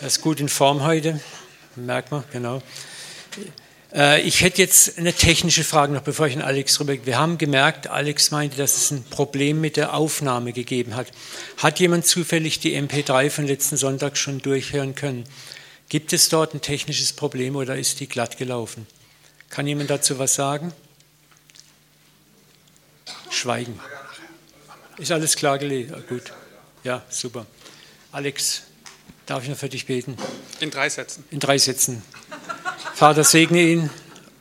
Er ist gut in Form heute, merkt man, genau. Äh, ich hätte jetzt eine technische Frage noch, bevor ich an Alex rüber. Wir haben gemerkt, Alex meinte, dass es ein Problem mit der Aufnahme gegeben hat. Hat jemand zufällig die MP3 von letzten Sonntag schon durchhören können? Gibt es dort ein technisches Problem oder ist die glatt gelaufen? Kann jemand dazu was sagen? Schweigen. Ist alles klar gelesen? Gut. Ja, super. Alex, Darf ich noch für dich beten? In drei Sätzen. In drei Sätzen. Vater, segne ihn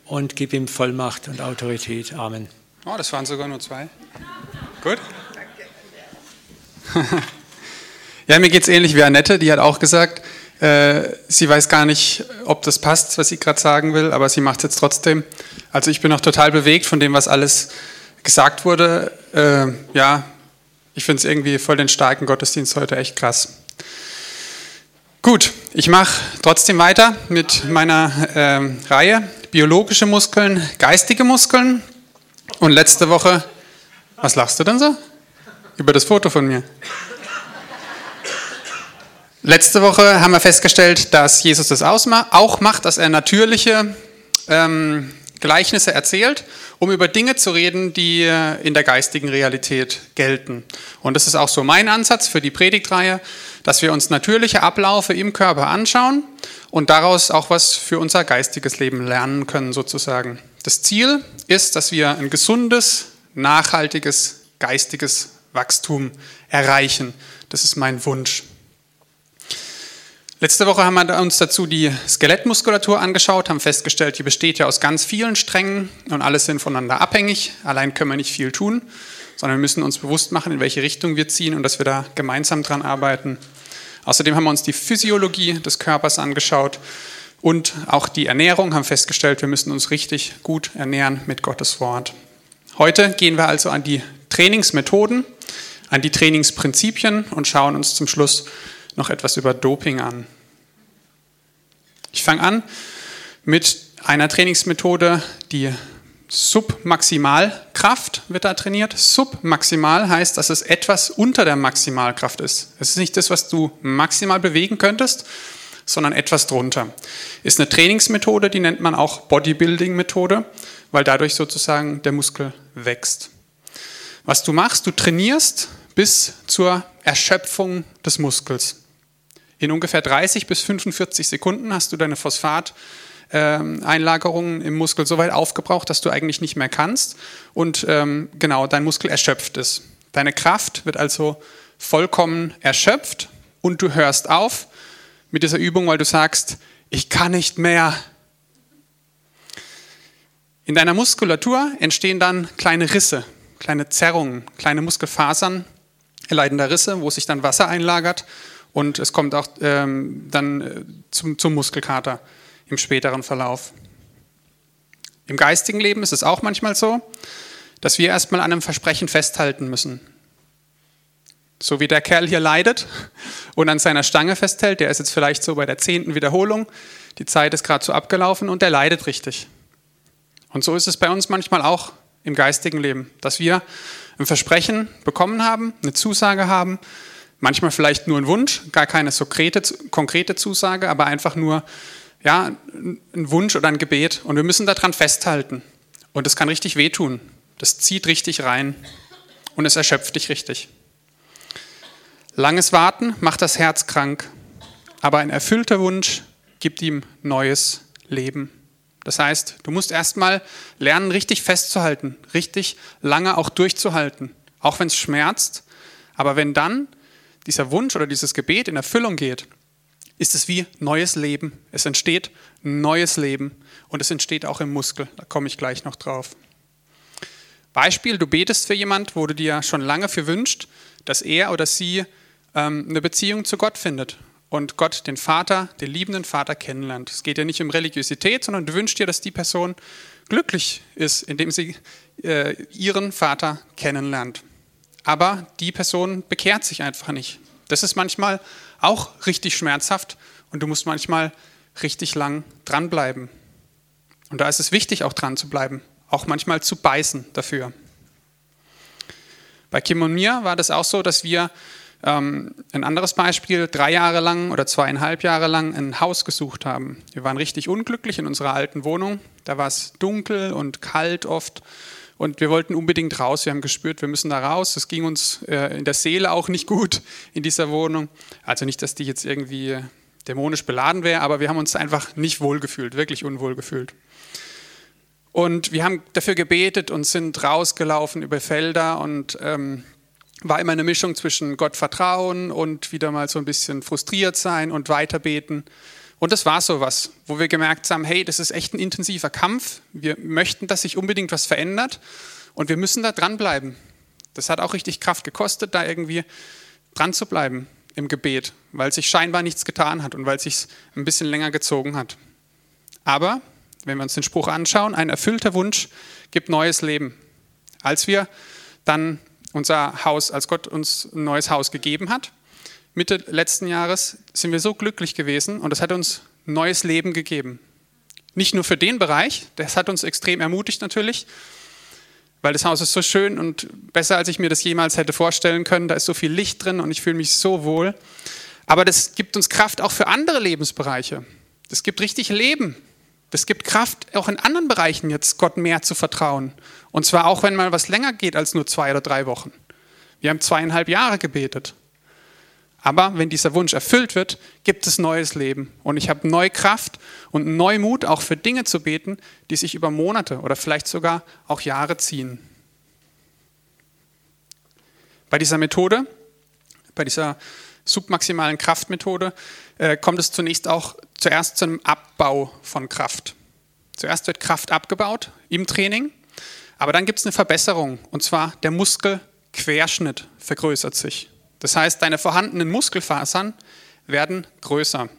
und gib ihm Vollmacht und Autorität. Amen. Oh, das waren sogar nur zwei. Gut. ja, mir geht es ähnlich wie Annette, die hat auch gesagt, äh, sie weiß gar nicht, ob das passt, was sie gerade sagen will, aber sie macht es jetzt trotzdem. Also ich bin noch total bewegt von dem, was alles gesagt wurde. Äh, ja, ich finde es irgendwie voll den starken Gottesdienst heute echt krass. Gut, ich mache trotzdem weiter mit meiner ähm, Reihe biologische Muskeln, geistige Muskeln. Und letzte Woche, was lachst du denn so? Über das Foto von mir. Letzte Woche haben wir festgestellt, dass Jesus das auch macht, dass er natürliche ähm, Gleichnisse erzählt, um über Dinge zu reden, die äh, in der geistigen Realität gelten. Und das ist auch so mein Ansatz für die Predigtreihe, dass wir uns natürliche Ablaufe im Körper anschauen und daraus auch was für unser geistiges Leben lernen können sozusagen. Das Ziel ist, dass wir ein gesundes, nachhaltiges, geistiges Wachstum erreichen. Das ist mein Wunsch. Letzte Woche haben wir uns dazu die Skelettmuskulatur angeschaut, haben festgestellt, die besteht ja aus ganz vielen Strängen und alles sind voneinander abhängig. Allein können wir nicht viel tun, sondern wir müssen uns bewusst machen, in welche Richtung wir ziehen und dass wir da gemeinsam dran arbeiten. Außerdem haben wir uns die Physiologie des Körpers angeschaut und auch die Ernährung, haben festgestellt, wir müssen uns richtig gut ernähren mit Gottes Wort. Heute gehen wir also an die Trainingsmethoden, an die Trainingsprinzipien und schauen uns zum Schluss noch etwas über Doping an. Ich fange an mit einer Trainingsmethode, die Submaximalkraft wird da trainiert. Submaximal heißt, dass es etwas unter der Maximalkraft ist. Es ist nicht das, was du maximal bewegen könntest, sondern etwas drunter. Ist eine Trainingsmethode, die nennt man auch Bodybuilding-Methode, weil dadurch sozusagen der Muskel wächst. Was du machst, du trainierst bis zur Erschöpfung des Muskels. In ungefähr 30 bis 45 Sekunden hast du deine Phosphateinlagerungen im Muskel so weit aufgebraucht, dass du eigentlich nicht mehr kannst und ähm, genau dein Muskel erschöpft ist. Deine Kraft wird also vollkommen erschöpft und du hörst auf mit dieser Übung, weil du sagst, ich kann nicht mehr. In deiner Muskulatur entstehen dann kleine Risse, kleine Zerrungen, kleine Muskelfasern erleidender Risse, wo sich dann Wasser einlagert und es kommt auch ähm, dann äh, zum, zum Muskelkater im späteren Verlauf. Im geistigen Leben ist es auch manchmal so, dass wir erstmal an einem Versprechen festhalten müssen. So wie der Kerl hier leidet und an seiner Stange festhält, der ist jetzt vielleicht so bei der zehnten Wiederholung, die Zeit ist gerade so abgelaufen und der leidet richtig. Und so ist es bei uns manchmal auch im geistigen Leben, dass wir ein Versprechen bekommen haben, eine Zusage haben Manchmal vielleicht nur ein Wunsch, gar keine konkrete Zusage, aber einfach nur ja, ein Wunsch oder ein Gebet. Und wir müssen daran festhalten. Und das kann richtig wehtun. Das zieht richtig rein und es erschöpft dich richtig. Langes Warten macht das Herz krank, aber ein erfüllter Wunsch gibt ihm neues Leben. Das heißt, du musst erstmal lernen, richtig festzuhalten, richtig lange auch durchzuhalten, auch wenn es schmerzt. Aber wenn dann dieser Wunsch oder dieses Gebet in Erfüllung geht, ist es wie neues Leben. Es entsteht neues Leben und es entsteht auch im Muskel. Da komme ich gleich noch drauf. Beispiel, du betest für jemand, wo du dir schon lange für wünscht, dass er oder sie ähm, eine Beziehung zu Gott findet und Gott, den Vater, den liebenden Vater kennenlernt. Es geht ja nicht um Religiosität, sondern du wünschst dir, dass die Person glücklich ist, indem sie äh, ihren Vater kennenlernt aber die Person bekehrt sich einfach nicht. Das ist manchmal auch richtig schmerzhaft und du musst manchmal richtig lang dranbleiben. Und da ist es wichtig, auch dran zu bleiben, auch manchmal zu beißen dafür. Bei Kim und mir war das auch so, dass wir ähm, ein anderes Beispiel, drei Jahre lang oder zweieinhalb Jahre lang ein Haus gesucht haben. Wir waren richtig unglücklich in unserer alten Wohnung. Da war es dunkel und kalt oft. Und wir wollten unbedingt raus. Wir haben gespürt, wir müssen da raus. Es ging uns äh, in der Seele auch nicht gut in dieser Wohnung. Also nicht, dass die jetzt irgendwie dämonisch beladen wäre, aber wir haben uns einfach nicht wohlgefühlt, wirklich unwohl gefühlt. Und wir haben dafür gebetet und sind rausgelaufen über Felder und ähm, war immer eine Mischung zwischen Gott vertrauen und wieder mal so ein bisschen frustriert sein und weiterbeten. Und das war so was, wo wir gemerkt haben, hey, das ist echt ein intensiver Kampf. Wir möchten, dass sich unbedingt was verändert und wir müssen da dranbleiben. Das hat auch richtig Kraft gekostet, da irgendwie dran zu bleiben im Gebet, weil sich scheinbar nichts getan hat und weil sich ein bisschen länger gezogen hat. Aber wenn wir uns den Spruch anschauen, ein erfüllter Wunsch gibt neues Leben. Als wir dann unser Haus, als Gott uns ein neues Haus gegeben hat, Mitte letzten Jahres, sind wir so glücklich gewesen und es hat uns neues Leben gegeben. Nicht nur für den Bereich, das hat uns extrem ermutigt natürlich, weil das Haus ist so schön und besser, als ich mir das jemals hätte vorstellen können. Da ist so viel Licht drin und ich fühle mich so wohl. Aber das gibt uns Kraft auch für andere Lebensbereiche. Das gibt richtig Leben. Das gibt Kraft, auch in anderen Bereichen jetzt Gott mehr zu vertrauen. Und zwar auch, wenn mal was länger geht als nur zwei oder drei Wochen. Wir haben zweieinhalb Jahre gebetet. Aber wenn dieser Wunsch erfüllt wird, gibt es neues Leben. Und ich habe neue Kraft und Neumut, auch für Dinge zu beten, die sich über Monate oder vielleicht sogar auch Jahre ziehen. Bei dieser Methode, bei dieser submaximalen Kraftmethode, äh, kommt es zunächst auch zuerst zu einem Abbau von Kraft. Zuerst wird Kraft abgebaut im Training, aber dann gibt es eine Verbesserung, und zwar der Muskelquerschnitt vergrößert sich. Das heißt, deine vorhandenen Muskelfasern werden größer.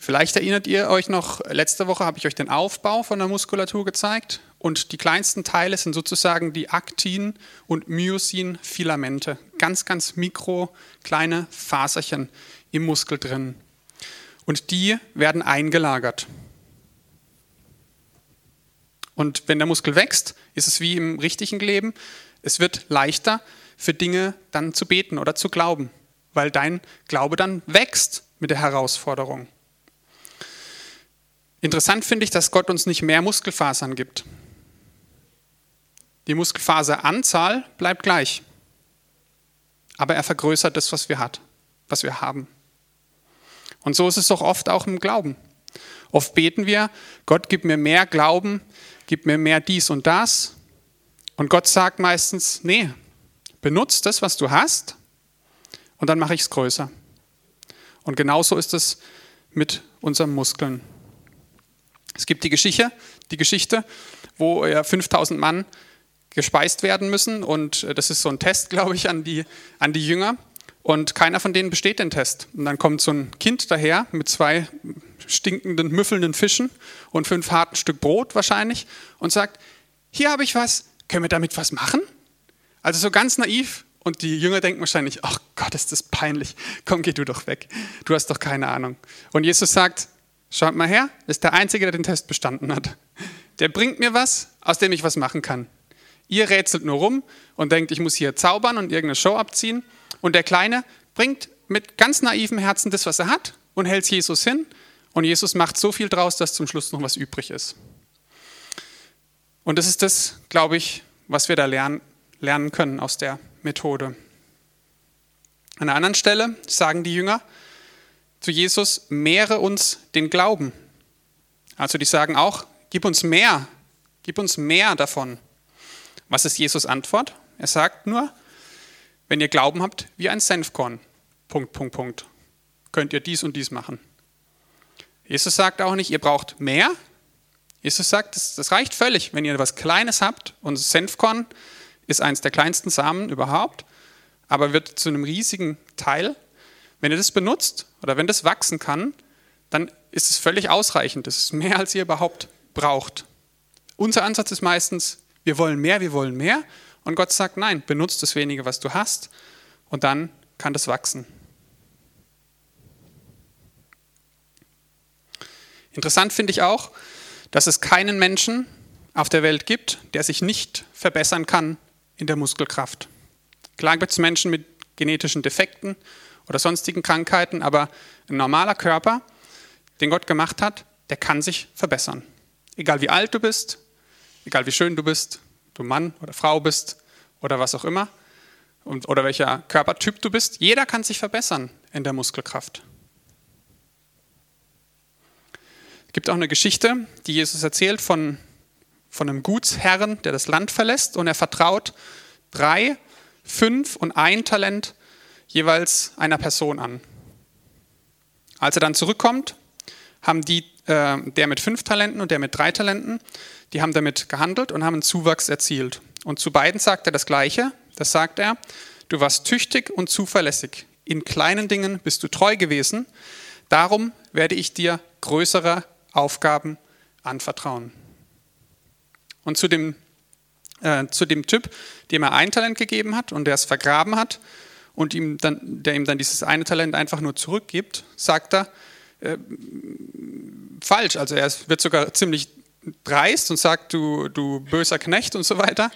Vielleicht erinnert ihr euch noch, letzte Woche habe ich euch den Aufbau von der Muskulatur gezeigt und die kleinsten Teile sind sozusagen die Aktin- und Myosin-Filamente. Ganz, ganz mikro kleine Faserchen im Muskel drin. Und die werden eingelagert. Und wenn der Muskel wächst, ist es wie im richtigen Leben. Es wird leichter, für Dinge dann zu beten oder zu glauben, weil dein Glaube dann wächst mit der Herausforderung. Interessant finde ich, dass Gott uns nicht mehr Muskelfasern gibt. Die Muskelfaseranzahl bleibt gleich, aber er vergrößert das, was wir hat, was wir haben. Und so ist es doch oft auch im Glauben. Oft beten wir, Gott gib mir mehr Glauben, gib mir mehr dies und das. Und Gott sagt meistens, nee, benutzt das, was du hast, und dann mache ich es größer. Und genauso ist es mit unseren Muskeln. Es gibt die Geschichte, die Geschichte, wo 5000 Mann gespeist werden müssen und äh, das ist so ein Test, glaube ich, an die, an die Jünger und keiner von denen besteht den Test. Und dann kommt so ein Kind daher mit zwei stinkenden, müffelnden Fischen und fünf harten Stück Brot wahrscheinlich und sagt, hier habe ich was, können wir damit was machen? Also so ganz naiv. Und die Jünger denken wahrscheinlich, ach Gott, ist das peinlich. Komm, geh du doch weg. Du hast doch keine Ahnung. Und Jesus sagt, schaut mal her, ist der Einzige, der den Test bestanden hat. Der bringt mir was, aus dem ich was machen kann. Ihr rätselt nur rum und denkt, ich muss hier zaubern und irgendeine Show abziehen. Und der Kleine bringt mit ganz naivem Herzen das, was er hat und hält Jesus hin. Und Jesus macht so viel draus, dass zum Schluss noch was übrig ist. Und das ist das, glaube ich, was wir da lernen lernen können aus der Methode. An einer anderen Stelle sagen die Jünger zu Jesus, mehre uns den Glauben. Also die sagen auch, gib uns mehr, gib uns mehr davon. Was ist Jesus Antwort? Er sagt nur, wenn ihr Glauben habt wie ein Senfkorn, Punkt, Punkt, Punkt, könnt ihr dies und dies machen. Jesus sagt auch nicht, ihr braucht mehr. Jesus sagt, das, das reicht völlig, wenn ihr etwas Kleines habt und Senfkorn ist eines der kleinsten Samen überhaupt, aber wird zu einem riesigen Teil. Wenn ihr das benutzt oder wenn das wachsen kann, dann ist es völlig ausreichend. Das ist mehr, als ihr überhaupt braucht. Unser Ansatz ist meistens, wir wollen mehr, wir wollen mehr. Und Gott sagt, nein, benutzt das wenige, was du hast, und dann kann das wachsen. Interessant finde ich auch, dass es keinen Menschen auf der Welt gibt, der sich nicht verbessern kann in der Muskelkraft. Klar gibt es Menschen mit genetischen Defekten oder sonstigen Krankheiten, aber ein normaler Körper, den Gott gemacht hat, der kann sich verbessern. Egal wie alt du bist, egal wie schön du bist, du Mann oder Frau bist oder was auch immer, und, oder welcher Körpertyp du bist, jeder kann sich verbessern in der Muskelkraft. Es gibt auch eine Geschichte, die Jesus erzählt von, von einem Gutsherren, der das Land verlässt und er vertraut drei, fünf und ein Talent jeweils einer Person an. Als er dann zurückkommt, haben die, äh, der mit fünf Talenten und der mit drei Talenten, die haben damit gehandelt und haben einen Zuwachs erzielt. Und zu beiden sagt er das Gleiche. Das sagt er, du warst tüchtig und zuverlässig. In kleinen Dingen bist du treu gewesen. Darum werde ich dir größere Aufgaben anvertrauen. Und zu dem, äh, zu dem Typ, dem er ein Talent gegeben hat und der es vergraben hat und ihm dann, der ihm dann dieses eine Talent einfach nur zurückgibt, sagt er, äh, falsch. Also er wird sogar ziemlich dreist und sagt, du, du böser Knecht und so weiter.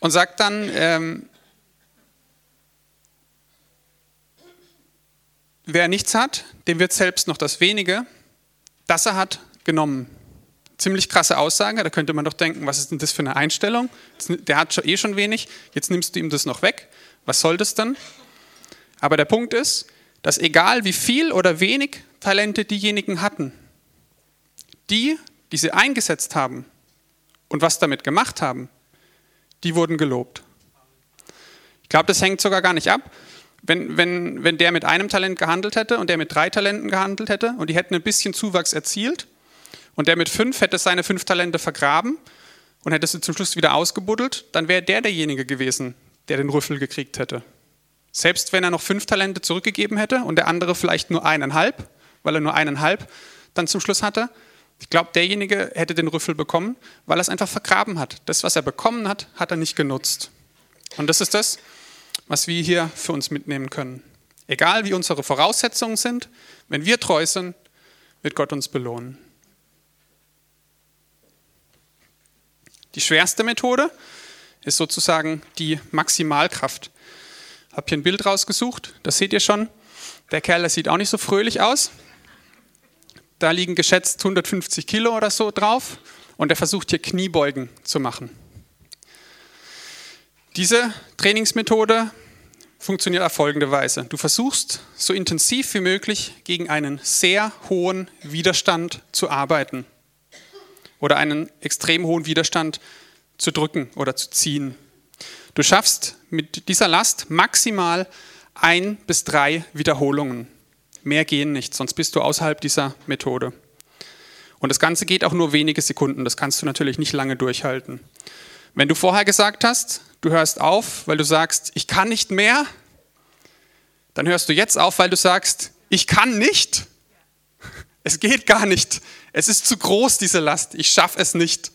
Und sagt dann, ähm, wer nichts hat, dem wird selbst noch das wenige, das er hat, genommen. Ziemlich krasse Aussage, da könnte man doch denken, was ist denn das für eine Einstellung? Der hat eh schon wenig, jetzt nimmst du ihm das noch weg. Was soll das dann? Aber der Punkt ist, dass egal wie viel oder wenig Talente diejenigen hatten, die, die sie eingesetzt haben und was damit gemacht haben, die wurden gelobt. Ich glaube, das hängt sogar gar nicht ab. Wenn, wenn, wenn der mit einem Talent gehandelt hätte und der mit drei Talenten gehandelt hätte und die hätten ein bisschen Zuwachs erzielt und der mit fünf hätte seine fünf Talente vergraben und hätte sie zum Schluss wieder ausgebuddelt, dann wäre der derjenige gewesen, der den Rüffel gekriegt hätte. Selbst wenn er noch fünf Talente zurückgegeben hätte und der andere vielleicht nur eineinhalb, weil er nur eineinhalb dann zum Schluss hatte, ich glaube, derjenige hätte den Rüffel bekommen, weil er es einfach vergraben hat. Das, was er bekommen hat, hat er nicht genutzt. Und das ist das, was wir hier für uns mitnehmen können. Egal wie unsere Voraussetzungen sind, wenn wir treu sind, wird Gott uns belohnen. Die schwerste Methode ist sozusagen die Maximalkraft. Ich habe hier ein Bild rausgesucht, das seht ihr schon. Der Kerl, der sieht auch nicht so fröhlich aus. Da liegen geschätzt 150 Kilo oder so drauf und er versucht hier Kniebeugen zu machen. Diese Trainingsmethode funktioniert auf folgende Weise. Du versuchst so intensiv wie möglich gegen einen sehr hohen Widerstand zu arbeiten oder einen extrem hohen Widerstand zu drücken oder zu ziehen. Du schaffst mit dieser Last maximal ein bis drei Wiederholungen. Mehr gehen nicht, sonst bist du außerhalb dieser Methode. Und das Ganze geht auch nur wenige Sekunden, das kannst du natürlich nicht lange durchhalten. Wenn du vorher gesagt hast, du hörst auf, weil du sagst, ich kann nicht mehr, dann hörst du jetzt auf, weil du sagst, ich kann nicht. Es geht gar nicht. Es ist zu groß, diese Last. Ich schaffe es nicht.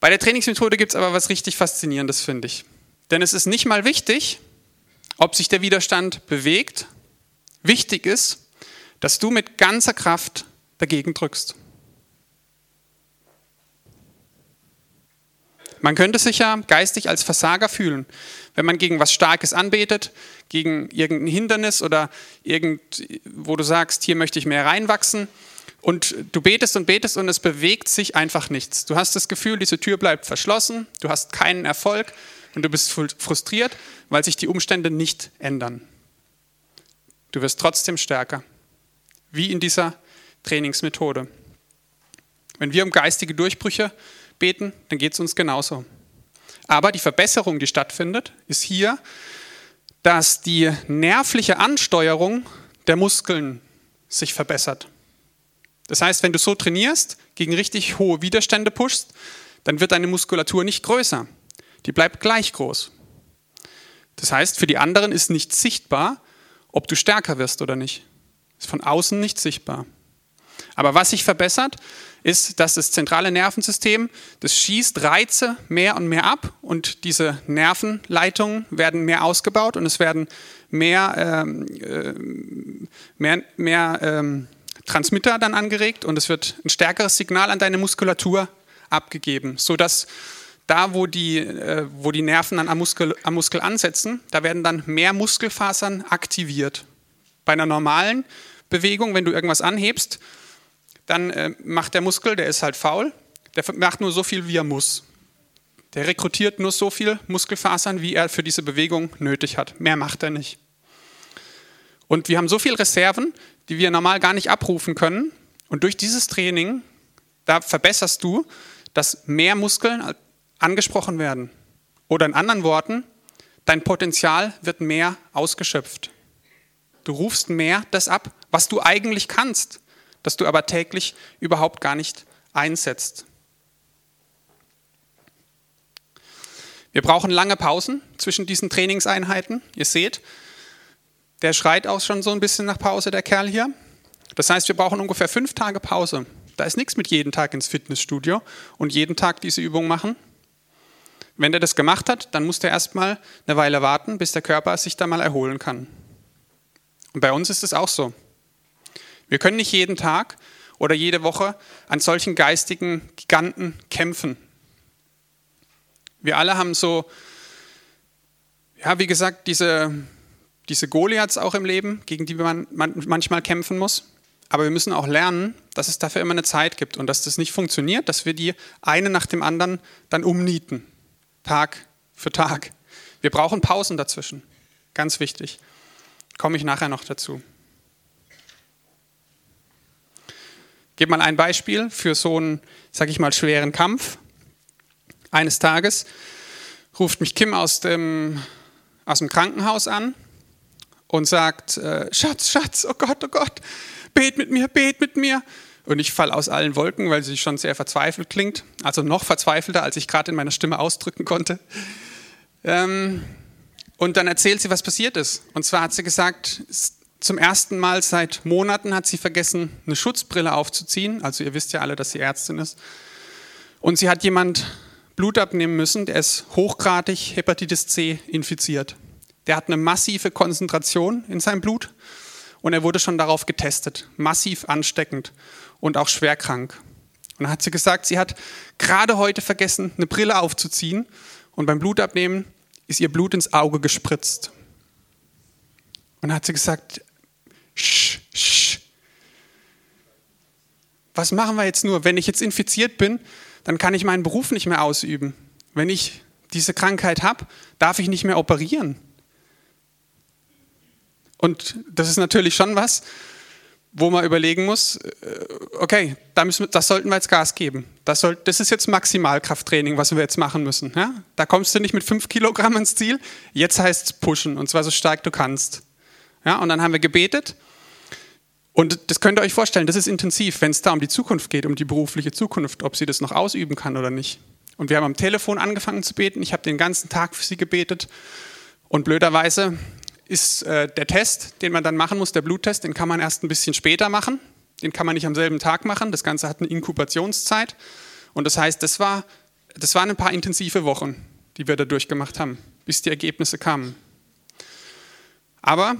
Bei der Trainingsmethode gibt es aber was richtig Faszinierendes, finde ich. Denn es ist nicht mal wichtig, ob sich der Widerstand bewegt. Wichtig ist, dass du mit ganzer Kraft dagegen drückst. Man könnte sich ja geistig als Versager fühlen, wenn man gegen was Starkes anbetet, gegen irgendein Hindernis oder irgend, wo du sagst, hier möchte ich mehr reinwachsen. Und du betest und betest und es bewegt sich einfach nichts. Du hast das Gefühl, diese Tür bleibt verschlossen, du hast keinen Erfolg und du bist frustriert, weil sich die Umstände nicht ändern. Du wirst trotzdem stärker, wie in dieser Trainingsmethode. Wenn wir um geistige Durchbrüche beten, dann geht es uns genauso. Aber die Verbesserung, die stattfindet, ist hier, dass die nervliche Ansteuerung der Muskeln sich verbessert. Das heißt, wenn du so trainierst, gegen richtig hohe Widerstände pushst, dann wird deine Muskulatur nicht größer die bleibt gleich groß. Das heißt, für die anderen ist nicht sichtbar, ob du stärker wirst oder nicht. Ist von außen nicht sichtbar. Aber was sich verbessert, ist, dass das zentrale Nervensystem, das schießt Reize mehr und mehr ab und diese Nervenleitungen werden mehr ausgebaut und es werden mehr, ähm, äh, mehr, mehr ähm, Transmitter dann angeregt und es wird ein stärkeres Signal an deine Muskulatur abgegeben, sodass da, wo die, äh, wo die Nerven dann am Muskel, am Muskel ansetzen, da werden dann mehr Muskelfasern aktiviert. Bei einer normalen Bewegung, wenn du irgendwas anhebst, dann äh, macht der Muskel, der ist halt faul, der macht nur so viel, wie er muss. Der rekrutiert nur so viel Muskelfasern, wie er für diese Bewegung nötig hat. Mehr macht er nicht. Und wir haben so viele Reserven, die wir normal gar nicht abrufen können. Und durch dieses Training, da verbesserst du, dass mehr Muskeln angesprochen werden. Oder in anderen Worten, dein Potenzial wird mehr ausgeschöpft. Du rufst mehr das ab, was du eigentlich kannst, das du aber täglich überhaupt gar nicht einsetzt. Wir brauchen lange Pausen zwischen diesen Trainingseinheiten. Ihr seht, der schreit auch schon so ein bisschen nach Pause, der Kerl hier. Das heißt, wir brauchen ungefähr fünf Tage Pause. Da ist nichts mit jeden Tag ins Fitnessstudio und jeden Tag diese Übung machen. Wenn der das gemacht hat, dann muss der erstmal eine Weile warten, bis der Körper sich da mal erholen kann. Und bei uns ist es auch so. Wir können nicht jeden Tag oder jede Woche an solchen geistigen Giganten kämpfen. Wir alle haben so, ja, wie gesagt, diese, diese Goliaths auch im Leben, gegen die man manchmal kämpfen muss. Aber wir müssen auch lernen, dass es dafür immer eine Zeit gibt und dass das nicht funktioniert, dass wir die eine nach dem anderen dann umnieten, Tag für Tag. Wir brauchen Pausen dazwischen, ganz wichtig. Komme ich nachher noch dazu. Gebe mal ein Beispiel für so einen, sag ich mal, schweren Kampf. Eines Tages ruft mich Kim aus dem, aus dem Krankenhaus an und sagt, äh, Schatz, Schatz, oh Gott, oh Gott, bet mit mir, bet mit mir. Und ich falle aus allen Wolken, weil sie schon sehr verzweifelt klingt. Also noch verzweifelter, als ich gerade in meiner Stimme ausdrücken konnte. Ähm, und dann erzählt sie, was passiert ist. Und zwar hat sie gesagt, zum ersten Mal seit Monaten hat sie vergessen, eine Schutzbrille aufzuziehen. Also ihr wisst ja alle, dass sie Ärztin ist. Und sie hat jemand Blut abnehmen müssen, der ist hochgradig Hepatitis C infiziert. Der hat eine massive Konzentration in seinem Blut und er wurde schon darauf getestet. Massiv ansteckend und auch schwer krank. Und dann hat sie gesagt, sie hat gerade heute vergessen, eine Brille aufzuziehen und beim Blutabnehmen ist ihr Blut ins Auge gespritzt. Und dann hat sie gesagt, sch, sch. Was machen wir jetzt nur? Wenn ich jetzt infiziert bin, dann kann ich meinen Beruf nicht mehr ausüben. Wenn ich diese Krankheit habe, darf ich nicht mehr operieren. Und das ist natürlich schon was, wo man überlegen muss, äh, okay, da müssen, das sollten wir jetzt Gas geben. Das, soll, das ist jetzt Maximalkrafttraining, was wir jetzt machen müssen. Ja? Da kommst du nicht mit fünf Kilogramm ins Ziel, jetzt heißt es pushen und zwar so stark du kannst. Ja? Und dann haben wir gebetet und das könnt ihr euch vorstellen, das ist intensiv, wenn es da um die Zukunft geht, um die berufliche Zukunft, ob sie das noch ausüben kann oder nicht. Und wir haben am Telefon angefangen zu beten, ich habe den ganzen Tag für sie gebetet und blöderweise ist äh, der Test, den man dann machen muss, der Bluttest, den kann man erst ein bisschen später machen. Den kann man nicht am selben Tag machen. Das Ganze hat eine Inkubationszeit. Und das heißt, das, war, das waren ein paar intensive Wochen, die wir da durchgemacht haben, bis die Ergebnisse kamen. Aber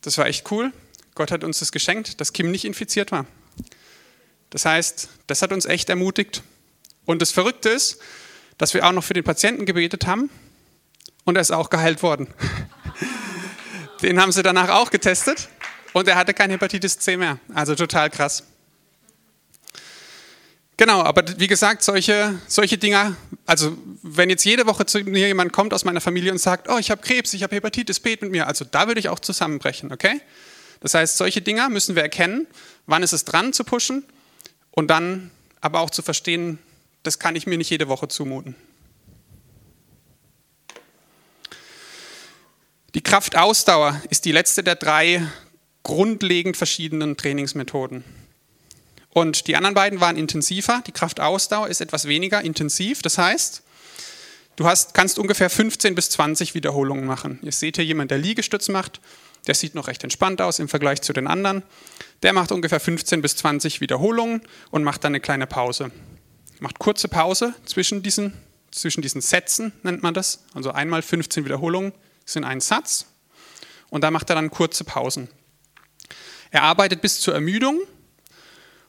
das war echt cool. Gott hat uns das geschenkt, dass Kim nicht infiziert war. Das heißt, das hat uns echt ermutigt. Und das Verrückte ist, dass wir auch noch für den Patienten gebetet haben und er ist auch geheilt worden. Den haben sie danach auch getestet und er hatte kein Hepatitis C mehr. Also total krass. Genau, aber wie gesagt, solche, solche Dinger, also wenn jetzt jede Woche zu mir jemand kommt aus meiner Familie und sagt, oh, ich habe Krebs, ich habe Hepatitis, B mit mir, also da würde ich auch zusammenbrechen, okay? Das heißt, solche Dinger müssen wir erkennen, wann ist es dran zu pushen und dann aber auch zu verstehen, das kann ich mir nicht jede Woche zumuten. Die Kraftausdauer ist die letzte der drei grundlegend verschiedenen Trainingsmethoden. Und die anderen beiden waren intensiver. Die Kraftausdauer ist etwas weniger intensiv. Das heißt, du hast, kannst ungefähr 15 bis 20 Wiederholungen machen. Ihr seht hier jemand, der Liegestütz macht. Der sieht noch recht entspannt aus im Vergleich zu den anderen. Der macht ungefähr 15 bis 20 Wiederholungen und macht dann eine kleine Pause. Macht kurze Pause zwischen diesen, zwischen diesen Sätzen, nennt man das. Also einmal 15 Wiederholungen, sind ein Satz und da macht er dann kurze Pausen. Er arbeitet bis zur Ermüdung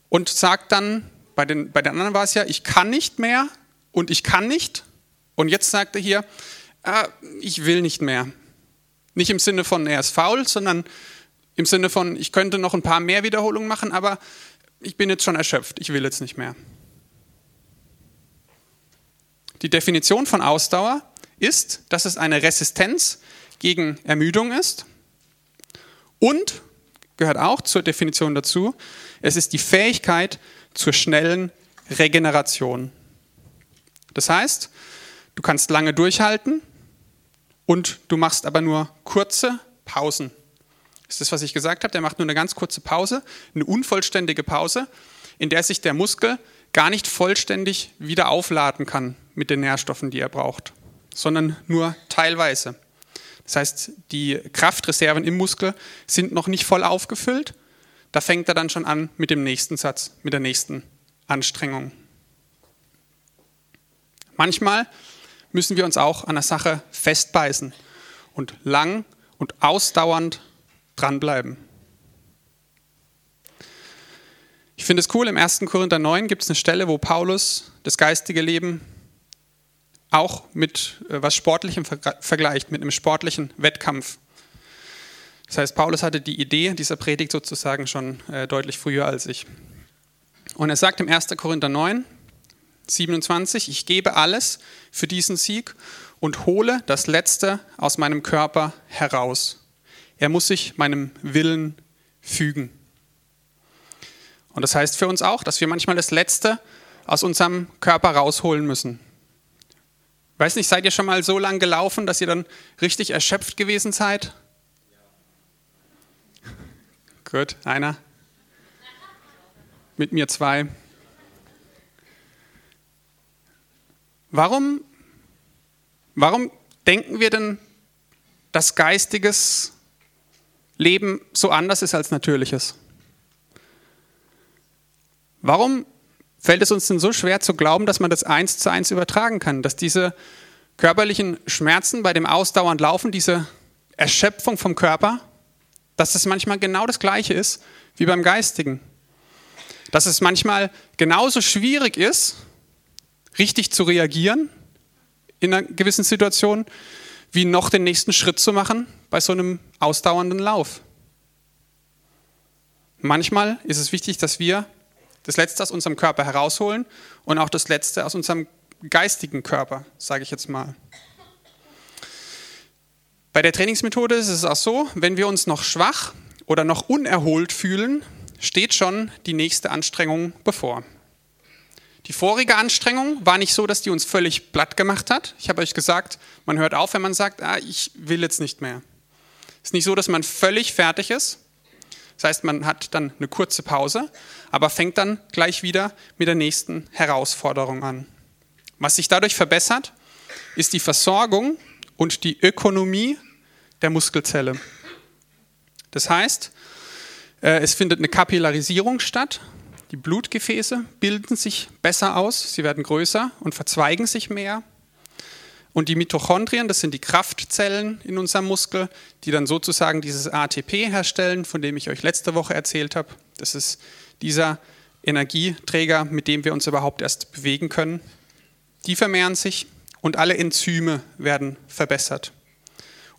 und sagt dann, bei den, bei den anderen war es ja, ich kann nicht mehr und ich kann nicht Und jetzt sagt er hier, ah, ich will nicht mehr. Nicht im Sinne von, er ist faul, sondern im Sinne von, ich könnte noch ein paar mehr Wiederholungen machen, aber ich bin jetzt schon erschöpft, ich will jetzt nicht mehr. Die Definition von Ausdauer ist, dass es eine Resistenz gegen Ermüdung ist und gehört auch zur Definition dazu, es ist die Fähigkeit zur schnellen Regeneration. Das heißt, du kannst lange durchhalten und du machst aber nur kurze Pausen. Das ist das, was ich gesagt habe. Der macht nur eine ganz kurze Pause, eine unvollständige Pause, in der sich der Muskel gar nicht vollständig wieder aufladen kann mit den Nährstoffen, die er braucht, sondern nur teilweise. Das heißt, die Kraftreserven im Muskel sind noch nicht voll aufgefüllt. Da fängt er dann schon an mit dem nächsten Satz, mit der nächsten Anstrengung. Manchmal müssen wir uns auch an der Sache festbeißen und lang und ausdauernd dranbleiben. Ich finde es cool, im 1. Korinther 9 gibt es eine Stelle, wo Paulus das geistige Leben auch mit äh, was Sportlichem vergleicht, mit einem sportlichen Wettkampf. Das heißt, Paulus hatte die Idee dieser Predigt sozusagen schon äh, deutlich früher als ich. Und er sagt im 1. Korinther 9, 27, ich gebe alles für diesen Sieg und hole das Letzte aus meinem Körper heraus. Er muss sich meinem Willen fügen. Und das heißt für uns auch, dass wir manchmal das Letzte aus unserem Körper rausholen müssen. Weiß nicht, seid ihr schon mal so lang gelaufen, dass ihr dann richtig erschöpft gewesen seid? Gut, einer. Mit mir zwei. Warum, warum denken wir denn, dass geistiges Leben so anders ist als natürliches? Warum fällt es uns denn so schwer zu glauben, dass man das eins zu eins übertragen kann, dass diese körperlichen Schmerzen bei dem ausdauernd Laufen, diese Erschöpfung vom Körper, dass es manchmal genau das Gleiche ist wie beim Geistigen? Dass es manchmal genauso schwierig ist, richtig zu reagieren in einer gewissen Situation, wie noch den nächsten Schritt zu machen bei so einem ausdauernden Lauf. Manchmal ist es wichtig, dass wir das Letzte aus unserem Körper herausholen und auch das Letzte aus unserem geistigen Körper, sage ich jetzt mal. Bei der Trainingsmethode ist es auch so, wenn wir uns noch schwach oder noch unerholt fühlen, steht schon die nächste Anstrengung bevor. Die vorige Anstrengung war nicht so, dass die uns völlig platt gemacht hat. Ich habe euch gesagt, man hört auf, wenn man sagt, ah, ich will jetzt nicht mehr. Es ist nicht so, dass man völlig fertig ist, das heißt, man hat dann eine kurze Pause, aber fängt dann gleich wieder mit der nächsten Herausforderung an. Was sich dadurch verbessert, ist die Versorgung und die Ökonomie der Muskelzelle. Das heißt, äh, es findet eine Kapillarisierung statt. Die Blutgefäße bilden sich besser aus, sie werden größer und verzweigen sich mehr. Und die Mitochondrien, das sind die Kraftzellen in unserem Muskel, die dann sozusagen dieses ATP herstellen, von dem ich euch letzte Woche erzählt habe. Das ist dieser Energieträger, mit dem wir uns überhaupt erst bewegen können. Die vermehren sich und alle Enzyme werden verbessert.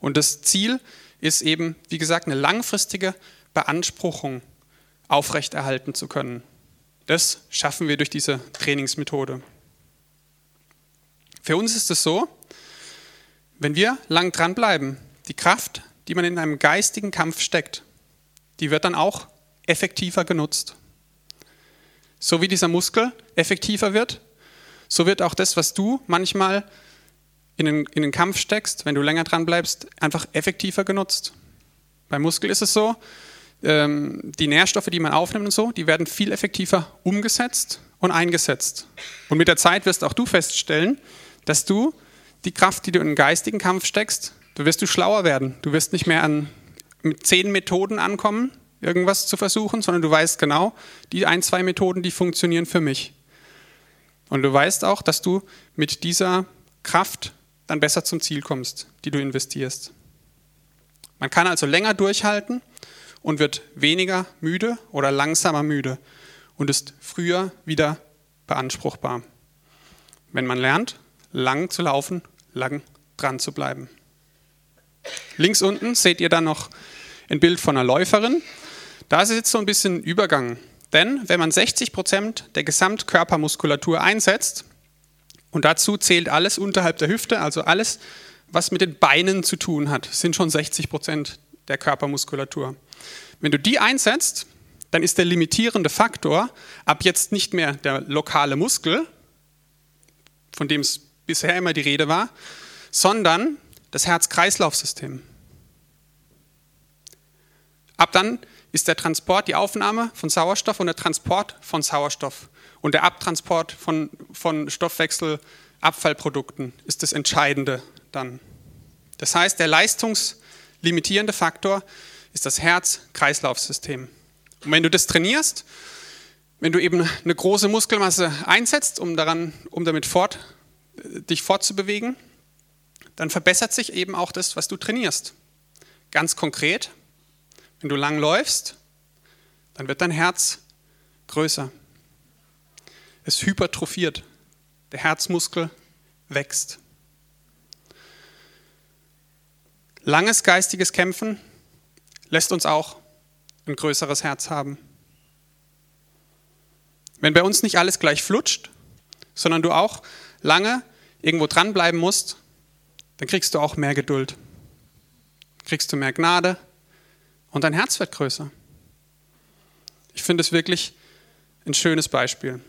Und das Ziel ist eben, wie gesagt, eine langfristige Beanspruchung aufrechterhalten zu können. Das schaffen wir durch diese Trainingsmethode. Für uns ist es so, wenn wir lang dranbleiben, die Kraft, die man in einem geistigen Kampf steckt, die wird dann auch effektiver genutzt. So wie dieser Muskel effektiver wird, so wird auch das, was du manchmal in den, in den Kampf steckst, wenn du länger dran bleibst, einfach effektiver genutzt. Beim Muskel ist es so, ähm, die Nährstoffe, die man aufnimmt und so, die werden viel effektiver umgesetzt und eingesetzt. Und mit der Zeit wirst auch du feststellen, dass du die Kraft, die du in den geistigen Kampf steckst, du wirst du schlauer werden. Du wirst nicht mehr an mit zehn Methoden ankommen, irgendwas zu versuchen, sondern du weißt genau, die ein, zwei Methoden, die funktionieren für mich. Und du weißt auch, dass du mit dieser Kraft dann besser zum Ziel kommst, die du investierst. Man kann also länger durchhalten und wird weniger müde oder langsamer müde und ist früher wieder beanspruchbar. Wenn man lernt, lang zu laufen, lang dran zu bleiben. Links unten seht ihr dann noch ein Bild von einer Läuferin. Da ist jetzt so ein bisschen Übergang. Denn wenn man 60 Prozent der Gesamtkörpermuskulatur einsetzt, und dazu zählt alles unterhalb der Hüfte, also alles, was mit den Beinen zu tun hat, sind schon 60 Prozent der Körpermuskulatur. Wenn du die einsetzt, dann ist der limitierende Faktor ab jetzt nicht mehr der lokale Muskel, von dem es bisher immer die Rede war, sondern das Herz-Kreislauf-System. Ab dann ist der Transport, die Aufnahme von Sauerstoff und der Transport von Sauerstoff und der Abtransport von, von Stoffwechselabfallprodukten ist das Entscheidende dann. Das heißt, der leistungslimitierende Faktor ist das Herz-Kreislauf-System. Und wenn du das trainierst, wenn du eben eine große Muskelmasse einsetzt, um, daran, um damit fort, dich fortzubewegen, dann verbessert sich eben auch das, was du trainierst. Ganz konkret, wenn du lang läufst, dann wird dein Herz größer. Es hypertrophiert. Der Herzmuskel wächst. Langes geistiges Kämpfen lässt uns auch ein größeres Herz haben. Wenn bei uns nicht alles gleich flutscht, sondern du auch lange irgendwo dranbleiben musst, dann kriegst du auch mehr Geduld. Kriegst du mehr Gnade und dein Herz wird größer. Ich finde es wirklich ein schönes Beispiel.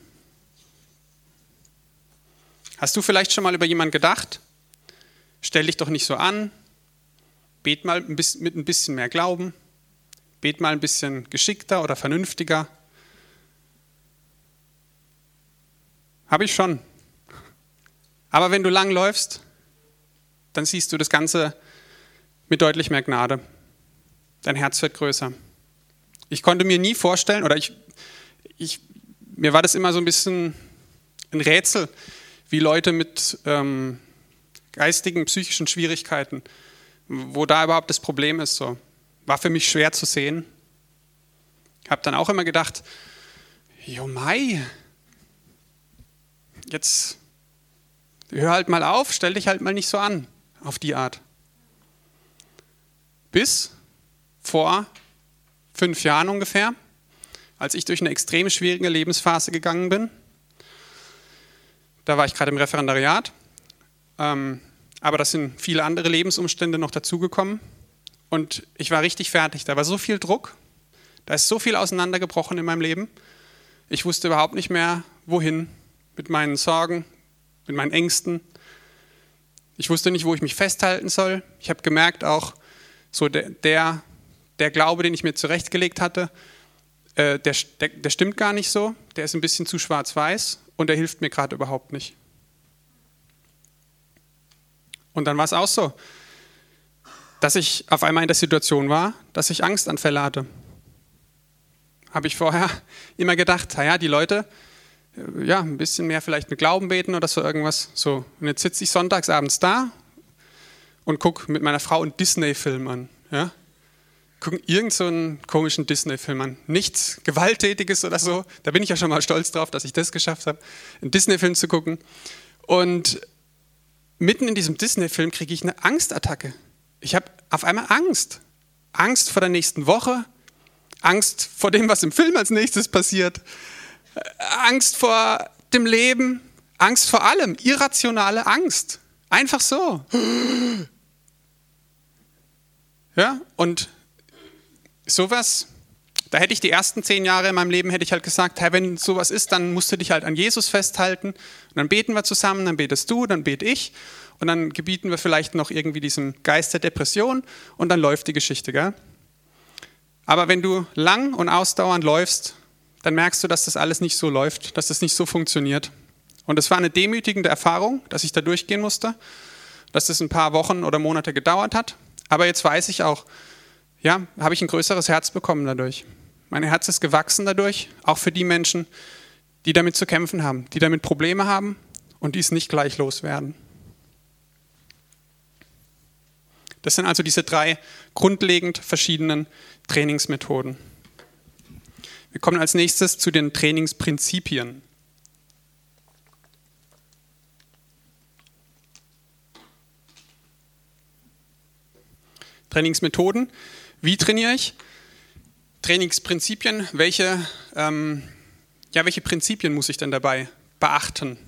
Hast du vielleicht schon mal über jemanden gedacht? Stell dich doch nicht so an. Bet mal mit ein bisschen mehr Glauben. Bet mal ein bisschen geschickter oder vernünftiger. Habe ich schon. Aber wenn du lang läufst, dann siehst du das Ganze mit deutlich mehr Gnade. Dein Herz wird größer. Ich konnte mir nie vorstellen, oder ich, ich, mir war das immer so ein bisschen ein Rätsel, wie Leute mit ähm, geistigen, psychischen Schwierigkeiten, wo da überhaupt das Problem ist. So. War für mich schwer zu sehen. Habe dann auch immer gedacht, jo Mai, jetzt hör halt mal auf, stell dich halt mal nicht so an auf die Art. Bis vor fünf Jahren ungefähr, als ich durch eine extrem schwierige Lebensphase gegangen bin. Da war ich gerade im Referendariat, ähm, aber da sind viele andere Lebensumstände noch dazugekommen und ich war richtig fertig. Da war so viel Druck, da ist so viel auseinandergebrochen in meinem Leben. Ich wusste überhaupt nicht mehr, wohin mit meinen Sorgen, mit meinen Ängsten, ich wusste nicht, wo ich mich festhalten soll. Ich habe gemerkt auch, so der, der, der, Glaube, den ich mir zurechtgelegt hatte, äh, der, der, der stimmt gar nicht so. Der ist ein bisschen zu schwarz-weiß und der hilft mir gerade überhaupt nicht. Und dann war es auch so, dass ich auf einmal in der Situation war, dass ich Angstanfälle hatte. Habe ich vorher immer gedacht, naja, die Leute, ja, ein bisschen mehr vielleicht mit Glauben beten oder so irgendwas. So. Und jetzt sitze ich sonntagsabends da und gucke mit meiner Frau einen Disney-Film an. Ja? Gucken irgendeinen so komischen Disney-Film an. Nichts Gewalttätiges oder so. Da bin ich ja schon mal stolz drauf, dass ich das geschafft habe, einen Disney-Film zu gucken. Und mitten in diesem Disney-Film kriege ich eine Angstattacke. Ich habe auf einmal Angst. Angst vor der nächsten Woche, Angst vor dem, was im Film als nächstes passiert, Angst vor dem Leben, Angst vor allem, irrationale Angst. Einfach so. Ja, und sowas, da hätte ich die ersten zehn Jahre in meinem Leben, hätte ich halt gesagt, hey, wenn sowas ist, dann musst du dich halt an Jesus festhalten. Und dann beten wir zusammen, dann betest du, dann bete ich. Und dann gebieten wir vielleicht noch irgendwie diesem Geist der Depression und dann läuft die Geschichte, gell? Aber wenn du lang und ausdauernd läufst, dann merkst du, dass das alles nicht so läuft, dass das nicht so funktioniert. Und es war eine demütigende Erfahrung, dass ich da durchgehen musste, dass das ein paar Wochen oder Monate gedauert hat. Aber jetzt weiß ich auch, ja, habe ich ein größeres Herz bekommen dadurch. Mein Herz ist gewachsen dadurch, auch für die Menschen, die damit zu kämpfen haben, die damit Probleme haben und die es nicht gleich loswerden. Das sind also diese drei grundlegend verschiedenen Trainingsmethoden. Wir kommen als nächstes zu den Trainingsprinzipien. Trainingsmethoden wie trainiere ich? Trainingsprinzipien. Welche, ähm, ja, welche Prinzipien muss ich denn dabei beachten?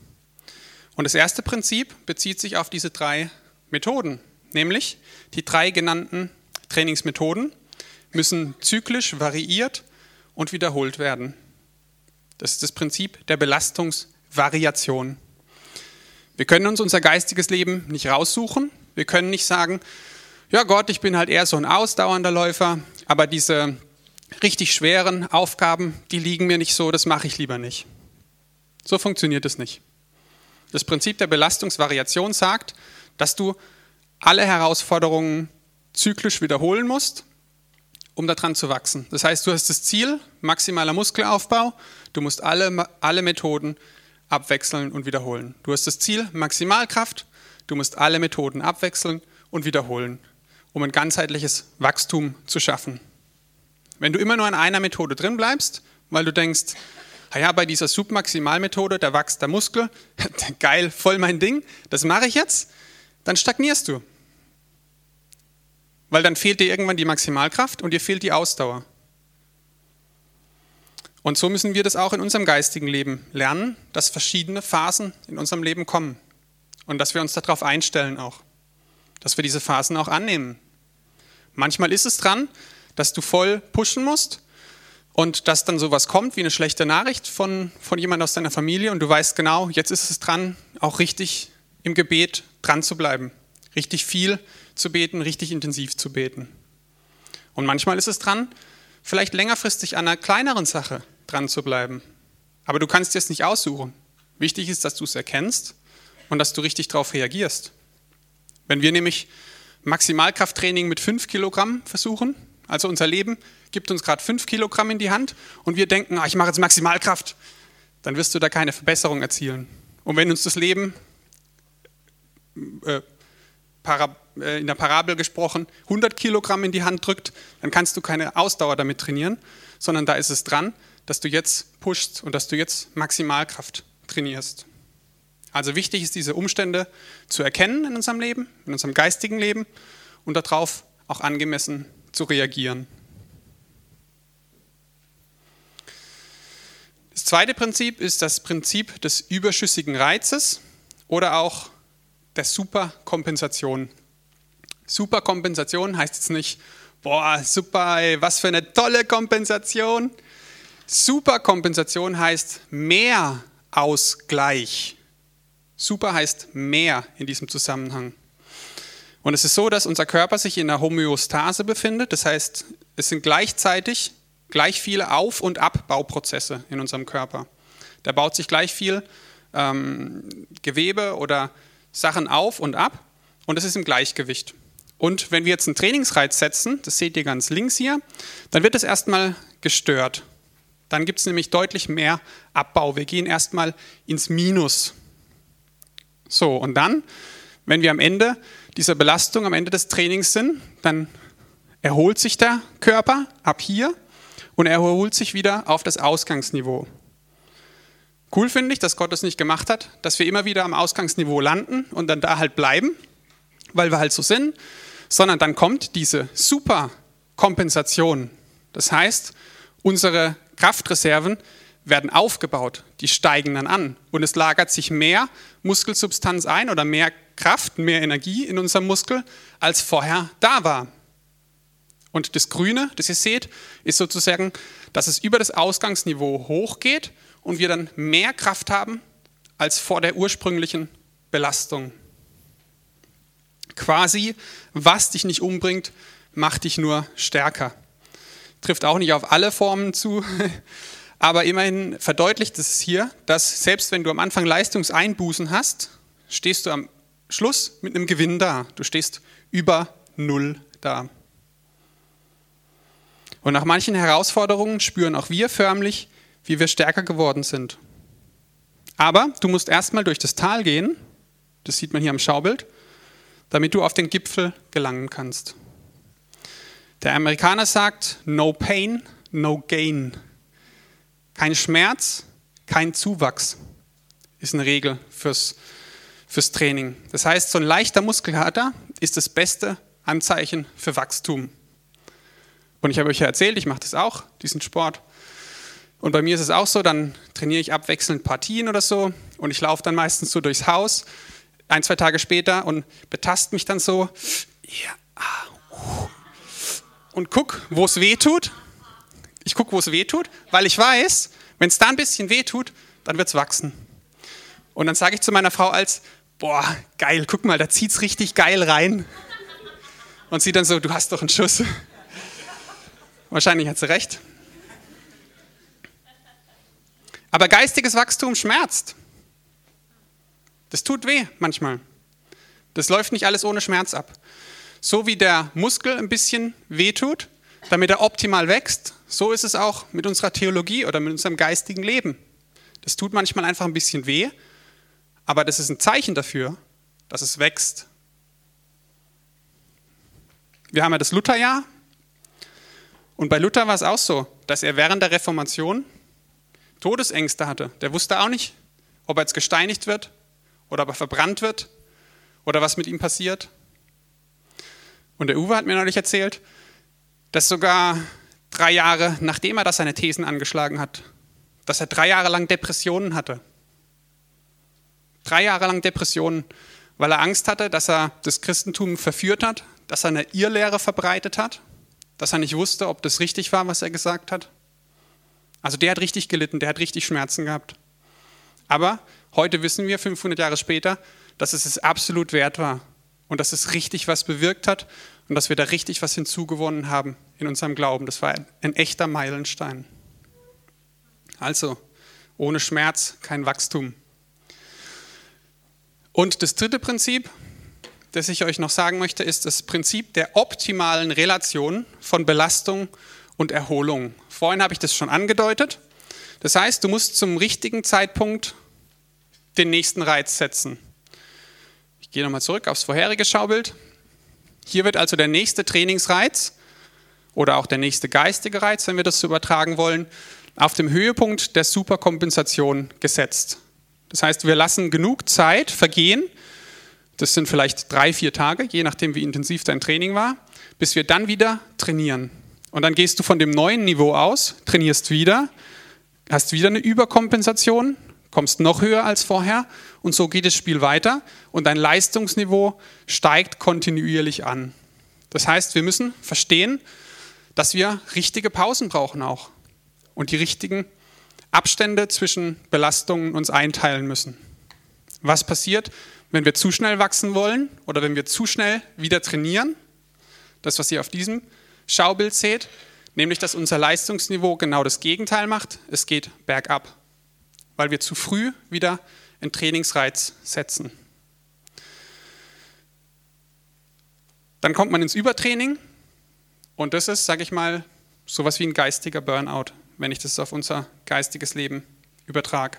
Und das erste Prinzip bezieht sich auf diese drei Methoden, nämlich die drei genannten Trainingsmethoden müssen zyklisch variiert und wiederholt werden. Das ist das Prinzip der Belastungsvariation. Wir können uns unser geistiges Leben nicht raussuchen. Wir können nicht sagen, ja Gott, ich bin halt eher so ein ausdauernder Läufer, aber diese richtig schweren Aufgaben, die liegen mir nicht so, das mache ich lieber nicht. So funktioniert es nicht. Das Prinzip der Belastungsvariation sagt, dass du alle Herausforderungen zyklisch wiederholen musst, um daran zu wachsen. Das heißt, du hast das Ziel, maximaler Muskelaufbau, du musst alle, alle Methoden abwechseln und wiederholen. Du hast das Ziel, Maximalkraft, du musst alle Methoden abwechseln und wiederholen, um ein ganzheitliches Wachstum zu schaffen. Wenn du immer nur an einer Methode drin bleibst, weil du denkst, ja, bei dieser Submaximalmethode, da wächst der Muskel, geil, voll mein Ding, das mache ich jetzt, dann stagnierst du. Weil dann fehlt dir irgendwann die Maximalkraft und dir fehlt die Ausdauer. Und so müssen wir das auch in unserem geistigen Leben lernen, dass verschiedene Phasen in unserem Leben kommen und dass wir uns darauf einstellen auch, dass wir diese Phasen auch annehmen. Manchmal ist es dran, dass du voll pushen musst und dass dann sowas kommt wie eine schlechte Nachricht von, von jemand aus deiner Familie und du weißt genau, jetzt ist es dran, auch richtig im Gebet dran zu bleiben, richtig viel zu beten, richtig intensiv zu beten. Und manchmal ist es dran, vielleicht längerfristig an einer kleineren Sache dran zu bleiben. Aber du kannst dir es nicht aussuchen. Wichtig ist, dass du es erkennst und dass du richtig darauf reagierst. Wenn wir nämlich Maximalkrafttraining mit 5 Kilogramm versuchen, also unser Leben gibt uns gerade 5 Kilogramm in die Hand und wir denken, ah, ich mache jetzt Maximalkraft, dann wirst du da keine Verbesserung erzielen. Und wenn uns das Leben äh, äh, in der Parabel gesprochen, 100 Kilogramm in die Hand drückt, dann kannst du keine Ausdauer damit trainieren, sondern da ist es dran, dass du jetzt pushst und dass du jetzt Maximalkraft trainierst. Also wichtig ist, diese Umstände zu erkennen in unserem Leben, in unserem geistigen Leben und darauf auch angemessen zu reagieren. Das zweite Prinzip ist das Prinzip des überschüssigen Reizes oder auch der Superkompensation. Superkompensation heißt jetzt nicht, boah, super, ey, was für eine tolle Kompensation. Superkompensation heißt mehr Ausgleich. Super heißt mehr in diesem Zusammenhang. Und es ist so, dass unser Körper sich in der Homöostase befindet. Das heißt, es sind gleichzeitig gleich viele Auf- und Abbauprozesse in unserem Körper. Da baut sich gleich viel ähm, Gewebe oder Sachen auf und ab und es ist im Gleichgewicht. Und wenn wir jetzt einen Trainingsreiz setzen, das seht ihr ganz links hier, dann wird es erstmal gestört. Dann gibt es nämlich deutlich mehr Abbau. Wir gehen erstmal ins Minus. So, und dann, wenn wir am Ende dieser Belastung, am Ende des Trainings sind, dann erholt sich der Körper ab hier und er erholt sich wieder auf das Ausgangsniveau. Cool finde ich, dass Gott das nicht gemacht hat, dass wir immer wieder am Ausgangsniveau landen und dann da halt bleiben, weil wir halt so sind, sondern dann kommt diese Superkompensation. Das heißt, unsere Kraftreserven werden aufgebaut, die steigen dann an und es lagert sich mehr Muskelsubstanz ein oder mehr Kraft, mehr Energie in unserem Muskel, als vorher da war. Und das Grüne, das ihr seht, ist sozusagen, dass es über das Ausgangsniveau hochgeht und wir dann mehr Kraft haben als vor der ursprünglichen Belastung. Quasi, was dich nicht umbringt, macht dich nur stärker. Trifft auch nicht auf alle Formen zu, aber immerhin verdeutlicht es hier, dass selbst wenn du am Anfang Leistungseinbußen hast, stehst du am Schluss mit einem Gewinn da. Du stehst über Null da. Und nach manchen Herausforderungen spüren auch wir förmlich, wie wir stärker geworden sind. Aber du musst erstmal durch das Tal gehen, das sieht man hier am Schaubild, damit du auf den Gipfel gelangen kannst. Der Amerikaner sagt, no pain, no gain. Kein Schmerz, kein Zuwachs ist eine Regel fürs, fürs Training. Das heißt, so ein leichter Muskelkater ist das Beste Anzeichen für Wachstum. Und ich habe euch ja erzählt, ich mache das auch, diesen Sport. Und bei mir ist es auch so, dann trainiere ich abwechselnd Partien oder so und ich laufe dann meistens so durchs Haus, ein, zwei Tage später und betast mich dann so ja, und guck, wo es weh tut. Ich gucke, wo es weh tut, weil ich weiß, wenn es da ein bisschen weh tut, dann wird es wachsen. Und dann sage ich zu meiner Frau als, boah, geil, guck mal, da zieht es richtig geil rein. Und sie dann so, du hast doch einen Schuss. Wahrscheinlich hat sie recht. Aber geistiges Wachstum schmerzt. Das tut weh manchmal. Das läuft nicht alles ohne Schmerz ab. So wie der Muskel ein bisschen weh tut, damit er optimal wächst, so ist es auch mit unserer Theologie oder mit unserem geistigen Leben. Das tut manchmal einfach ein bisschen weh, aber das ist ein Zeichen dafür, dass es wächst. Wir haben ja das Lutherjahr und bei Luther war es auch so, dass er während der Reformation Todesängste hatte. Der wusste auch nicht, ob er jetzt gesteinigt wird oder ob er verbrannt wird oder was mit ihm passiert. Und der Uwe hat mir neulich erzählt, dass sogar drei Jahre nachdem er das seine Thesen angeschlagen hat, dass er drei Jahre lang Depressionen hatte. Drei Jahre lang Depressionen, weil er Angst hatte, dass er das Christentum verführt hat, dass er eine Irrlehre verbreitet hat, dass er nicht wusste, ob das richtig war, was er gesagt hat. Also der hat richtig gelitten, der hat richtig Schmerzen gehabt. Aber heute wissen wir, 500 Jahre später, dass es es absolut wert war und dass es richtig was bewirkt hat und dass wir da richtig was hinzugewonnen haben in unserem Glauben. Das war ein echter Meilenstein. Also, ohne Schmerz kein Wachstum. Und das dritte Prinzip, das ich euch noch sagen möchte, ist das Prinzip der optimalen Relation von Belastung und Erholung. Vorhin habe ich das schon angedeutet. Das heißt, du musst zum richtigen Zeitpunkt den nächsten Reiz setzen. Ich gehe nochmal zurück aufs vorherige Schaubild. Hier wird also der nächste Trainingsreiz oder auch der nächste geistige Reiz, wenn wir das so übertragen wollen, auf dem Höhepunkt der Superkompensation gesetzt. Das heißt, wir lassen genug Zeit vergehen, das sind vielleicht drei, vier Tage, je nachdem, wie intensiv dein Training war, bis wir dann wieder trainieren. Und dann gehst du von dem neuen Niveau aus, trainierst wieder, hast wieder eine Überkompensation, kommst noch höher als vorher und so geht das Spiel weiter und dein Leistungsniveau steigt kontinuierlich an. Das heißt, wir müssen verstehen, dass wir richtige Pausen brauchen auch und die richtigen Abstände zwischen Belastungen uns einteilen müssen. Was passiert, wenn wir zu schnell wachsen wollen oder wenn wir zu schnell wieder trainieren? Das, was ihr auf diesem Schaubild seht, nämlich dass unser Leistungsniveau genau das Gegenteil macht. Es geht bergab, weil wir zu früh wieder einen Trainingsreiz setzen. Dann kommt man ins Übertraining und das ist, sage ich mal, sowas wie ein geistiger Burnout, wenn ich das auf unser geistiges Leben übertrage.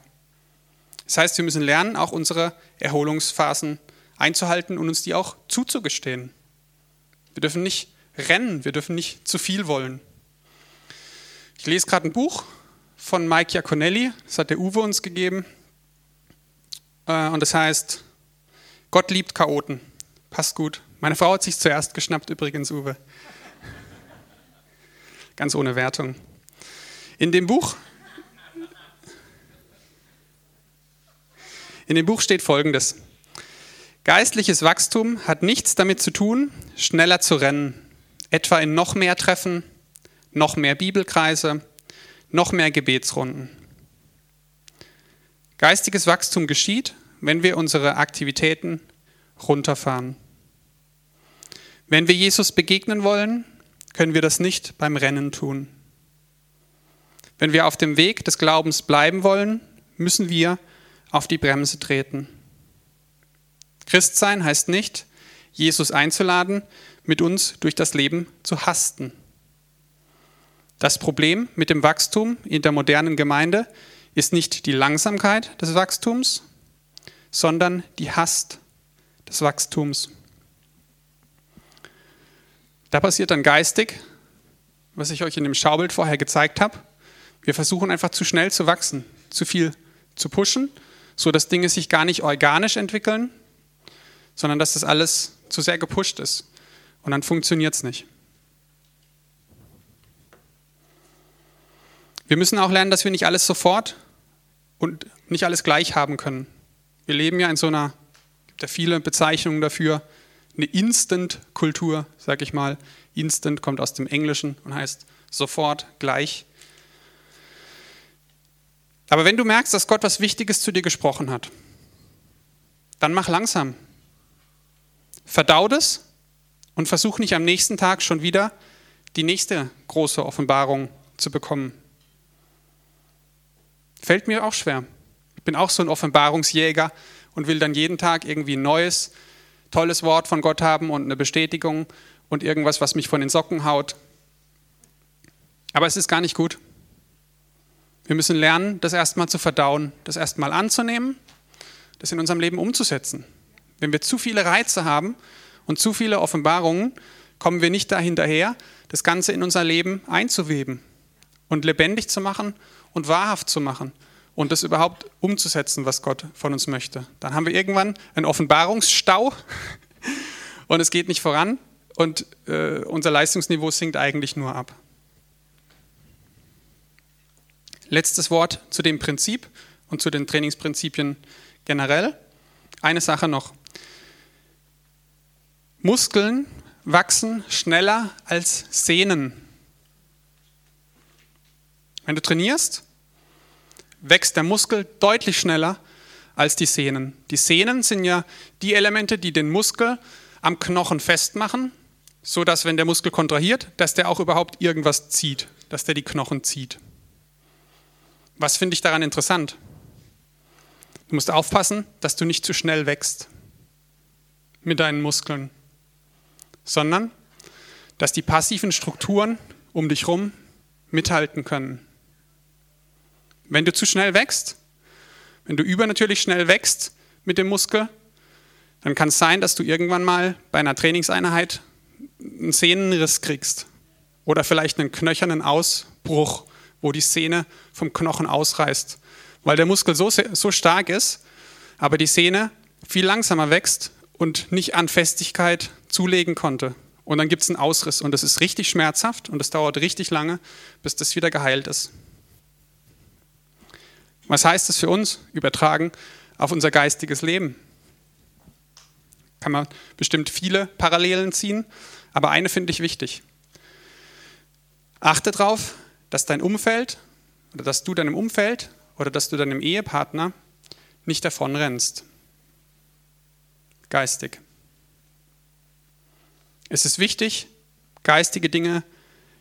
Das heißt, wir müssen lernen, auch unsere Erholungsphasen einzuhalten und uns die auch zuzugestehen. Wir dürfen nicht rennen, wir dürfen nicht zu viel wollen. Ich lese gerade ein Buch von Mike Iaconelli, das hat der Uwe uns gegeben. Äh, und das heißt, Gott liebt Chaoten. Passt gut. Meine Frau hat sich zuerst geschnappt, übrigens, Uwe. Ganz ohne Wertung. In dem Buch, in dem Buch steht folgendes. Geistliches Wachstum hat nichts damit zu tun, schneller zu rennen, etwa in noch mehr Treffen, noch mehr Bibelkreise, noch mehr Gebetsrunden. Geistiges Wachstum geschieht, wenn wir unsere Aktivitäten runterfahren. Wenn wir Jesus begegnen wollen, können wir das nicht beim Rennen tun. Wenn wir auf dem Weg des Glaubens bleiben wollen, müssen wir auf die Bremse treten. Christsein heißt nicht, Jesus einzuladen, mit uns durch das Leben zu hasten. Das Problem mit dem Wachstum in der modernen Gemeinde ist nicht die Langsamkeit des Wachstums, sondern die Hast des Wachstums. Da passiert dann geistig, was ich euch in dem Schaubild vorher gezeigt habe. Wir versuchen einfach zu schnell zu wachsen, zu viel zu pushen, so dass Dinge sich gar nicht organisch entwickeln, sondern dass das alles zu sehr gepusht ist. Und dann funktioniert es nicht. Wir müssen auch lernen, dass wir nicht alles sofort und nicht alles gleich haben können. Wir leben ja in so einer, gibt ja viele Bezeichnungen dafür, eine Instant-Kultur, sag ich mal. Instant kommt aus dem Englischen und heißt sofort, gleich. Aber wenn du merkst, dass Gott was Wichtiges zu dir gesprochen hat, dann mach langsam. Verdau das und versuch nicht am nächsten Tag schon wieder die nächste große Offenbarung zu bekommen. Fällt mir auch schwer. Ich bin auch so ein Offenbarungsjäger und will dann jeden Tag irgendwie ein neues, tolles Wort von Gott haben und eine Bestätigung und irgendwas, was mich von den Socken haut. Aber es ist gar nicht gut. Wir müssen lernen, das erstmal zu verdauen, das erstmal anzunehmen, das in unserem Leben umzusetzen. Wenn wir zu viele Reize haben und zu viele Offenbarungen, kommen wir nicht dahinterher, das Ganze in unser Leben einzuweben und lebendig zu machen und wahrhaft zu machen und das überhaupt umzusetzen, was Gott von uns möchte. Dann haben wir irgendwann einen Offenbarungsstau und es geht nicht voran und äh, unser Leistungsniveau sinkt eigentlich nur ab. Letztes Wort zu dem Prinzip und zu den Trainingsprinzipien generell. Eine Sache noch. Muskeln wachsen schneller als Sehnen. Wenn du trainierst, wächst der Muskel deutlich schneller als die Sehnen. Die Sehnen sind ja die Elemente, die den Muskel am Knochen festmachen, so dass wenn der Muskel kontrahiert, dass der auch überhaupt irgendwas zieht, dass der die Knochen zieht. Was finde ich daran interessant? Du musst aufpassen, dass du nicht zu schnell wächst mit deinen Muskeln, sondern dass die passiven Strukturen um dich herum mithalten können. Wenn du zu schnell wächst, wenn du übernatürlich schnell wächst mit dem Muskel, dann kann es sein, dass du irgendwann mal bei einer Trainingseinheit einen Sehnenriss kriegst oder vielleicht einen knöchernen Ausbruch, wo die Sehne vom Knochen ausreißt, weil der Muskel so, so stark ist, aber die Sehne viel langsamer wächst und nicht an Festigkeit zulegen konnte. Und dann gibt es einen Ausriss und das ist richtig schmerzhaft und es dauert richtig lange, bis das wieder geheilt ist. Was heißt das für uns? Übertragen auf unser geistiges Leben. Kann man bestimmt viele Parallelen ziehen, aber eine finde ich wichtig. Achte darauf, dass dein Umfeld oder dass du deinem Umfeld oder dass du deinem Ehepartner nicht davonrennst. Geistig. Es ist wichtig, geistige Dinge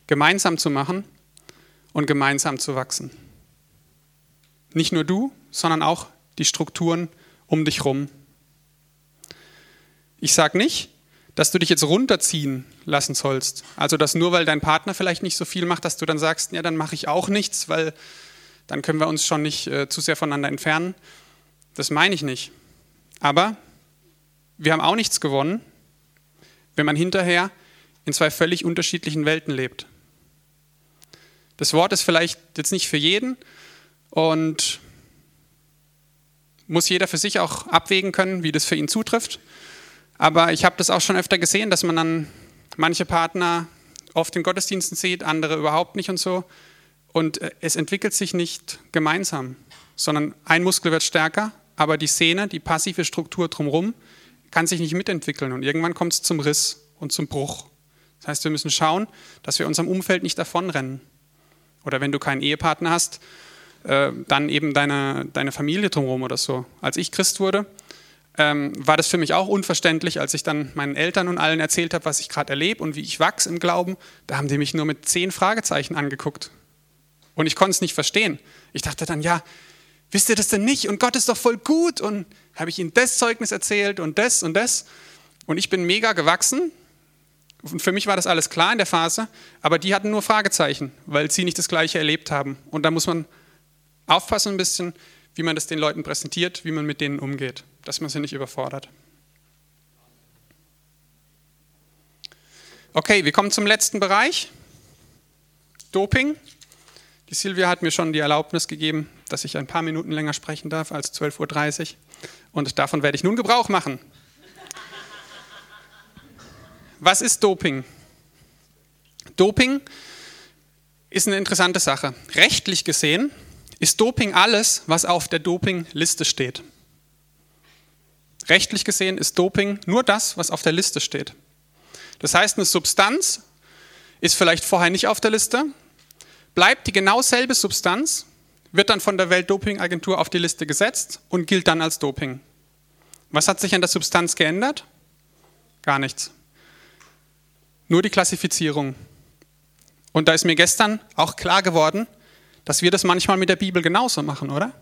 gemeinsam zu machen und gemeinsam zu wachsen. Nicht nur du, sondern auch die Strukturen um dich herum. Ich sage nicht, dass du dich jetzt runterziehen lassen sollst. Also, dass nur weil dein Partner vielleicht nicht so viel macht, dass du dann sagst, ja, dann mache ich auch nichts, weil dann können wir uns schon nicht äh, zu sehr voneinander entfernen. Das meine ich nicht. Aber wir haben auch nichts gewonnen, wenn man hinterher in zwei völlig unterschiedlichen Welten lebt. Das Wort ist vielleicht jetzt nicht für jeden, und muss jeder für sich auch abwägen können, wie das für ihn zutrifft. Aber ich habe das auch schon öfter gesehen, dass man dann manche Partner oft in Gottesdiensten sieht, andere überhaupt nicht und so. Und äh, es entwickelt sich nicht gemeinsam, sondern ein Muskel wird stärker, aber die Sehne, die passive Struktur drumherum, kann sich nicht mitentwickeln. Und irgendwann kommt es zum Riss und zum Bruch. Das heißt, wir müssen schauen, dass wir unserem Umfeld nicht davonrennen. Oder wenn du keinen Ehepartner hast, äh, dann eben deine, deine Familie drumherum oder so. Als ich Christ wurde, ähm, war das für mich auch unverständlich, als ich dann meinen Eltern und allen erzählt habe, was ich gerade erlebe und wie ich wachse im Glauben. Da haben die mich nur mit zehn Fragezeichen angeguckt. Und ich konnte es nicht verstehen. Ich dachte dann, ja, wisst ihr das denn nicht? Und Gott ist doch voll gut. Und habe ich ihnen das Zeugnis erzählt und das und das. Und ich bin mega gewachsen. Und für mich war das alles klar in der Phase, aber die hatten nur Fragezeichen, weil sie nicht das Gleiche erlebt haben. Und da muss man aufpassen ein bisschen, wie man das den Leuten präsentiert, wie man mit denen umgeht, dass man sie nicht überfordert. Okay, wir kommen zum letzten Bereich. Doping. Die Silvia hat mir schon die Erlaubnis gegeben, dass ich ein paar Minuten länger sprechen darf als 12.30 Uhr. Und davon werde ich nun Gebrauch machen. was ist Doping? Doping ist eine interessante Sache. Rechtlich gesehen ist Doping alles, was auf der Dopingliste steht. Rechtlich gesehen ist Doping nur das, was auf der Liste steht. Das heißt, eine Substanz ist vielleicht vorher nicht auf der Liste, bleibt die genau selbe Substanz, wird dann von der Weltdopingagentur auf die Liste gesetzt und gilt dann als Doping. Was hat sich an der Substanz geändert? Gar nichts. Nur die Klassifizierung. Und da ist mir gestern auch klar geworden, dass wir das manchmal mit der Bibel genauso machen, oder?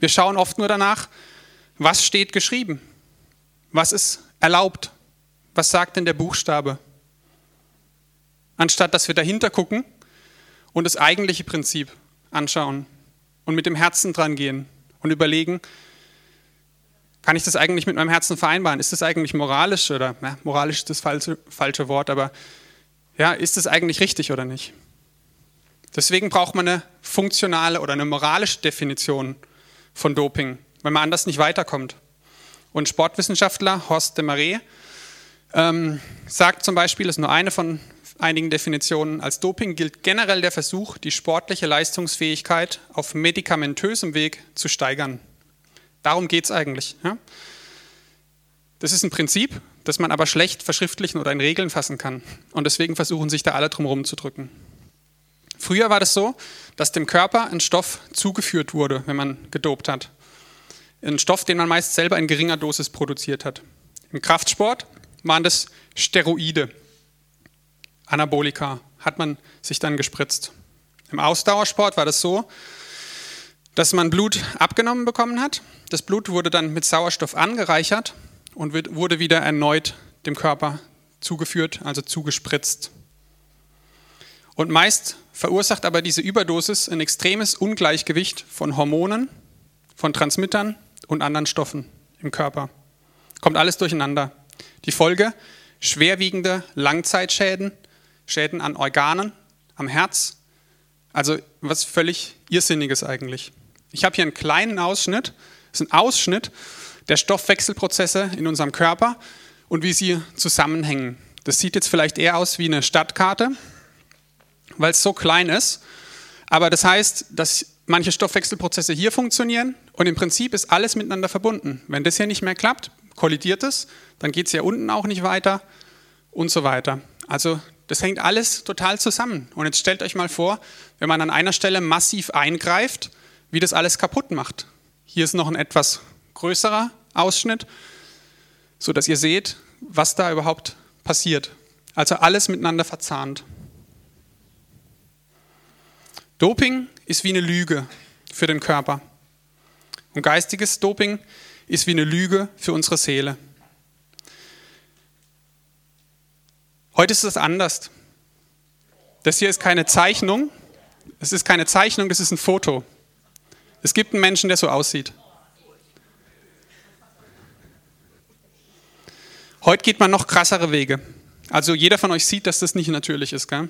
Wir schauen oft nur danach, was steht geschrieben? Was ist erlaubt? Was sagt denn der Buchstabe? Anstatt dass wir dahinter gucken und das eigentliche Prinzip anschauen und mit dem Herzen dran gehen und überlegen, kann ich das eigentlich mit meinem Herzen vereinbaren? Ist das eigentlich moralisch oder ja, moralisch ist das falsche, falsche Wort, aber ja, ist das eigentlich richtig oder nicht? Deswegen braucht man eine funktionale oder eine moralische Definition von Doping weil man anders nicht weiterkommt. Und Sportwissenschaftler Horst de Marais ähm, sagt zum Beispiel, das ist nur eine von einigen Definitionen, als Doping gilt generell der Versuch, die sportliche Leistungsfähigkeit auf medikamentösem Weg zu steigern. Darum geht es eigentlich. Ja? Das ist ein Prinzip, das man aber schlecht verschriftlichen oder in Regeln fassen kann. Und deswegen versuchen sich da alle drum herum zu drücken. Früher war das so, dass dem Körper ein Stoff zugeführt wurde, wenn man gedopt hat. Ein Stoff, den man meist selber in geringer Dosis produziert hat. Im Kraftsport waren das Steroide. Anabolika hat man sich dann gespritzt. Im Ausdauersport war das so, dass man Blut abgenommen bekommen hat. Das Blut wurde dann mit Sauerstoff angereichert und wurde wieder erneut dem Körper zugeführt, also zugespritzt. Und meist verursacht aber diese Überdosis ein extremes Ungleichgewicht von Hormonen, von Transmittern und anderen Stoffen im Körper. Kommt alles durcheinander. Die Folge? Schwerwiegende Langzeitschäden, Schäden an Organen, am Herz. Also was völlig Irrsinniges eigentlich. Ich habe hier einen kleinen Ausschnitt. Das ist ein Ausschnitt der Stoffwechselprozesse in unserem Körper und wie sie zusammenhängen. Das sieht jetzt vielleicht eher aus wie eine Stadtkarte, weil es so klein ist. Aber das heißt, dass manche Stoffwechselprozesse hier funktionieren und im Prinzip ist alles miteinander verbunden. Wenn das hier nicht mehr klappt, kollidiert es, dann geht es hier unten auch nicht weiter und so weiter. Also das hängt alles total zusammen. Und jetzt stellt euch mal vor, wenn man an einer Stelle massiv eingreift, wie das alles kaputt macht. Hier ist noch ein etwas größerer Ausschnitt, sodass ihr seht, was da überhaupt passiert. Also alles miteinander verzahnt. Doping ist wie eine Lüge für den Körper. Und geistiges Doping ist wie eine Lüge für unsere Seele. Heute ist es anders. Das hier ist keine Zeichnung. Es ist keine Zeichnung, das ist ein Foto. Es gibt einen Menschen, der so aussieht. Heute geht man noch krassere Wege. Also jeder von euch sieht, dass das nicht natürlich ist. Gell?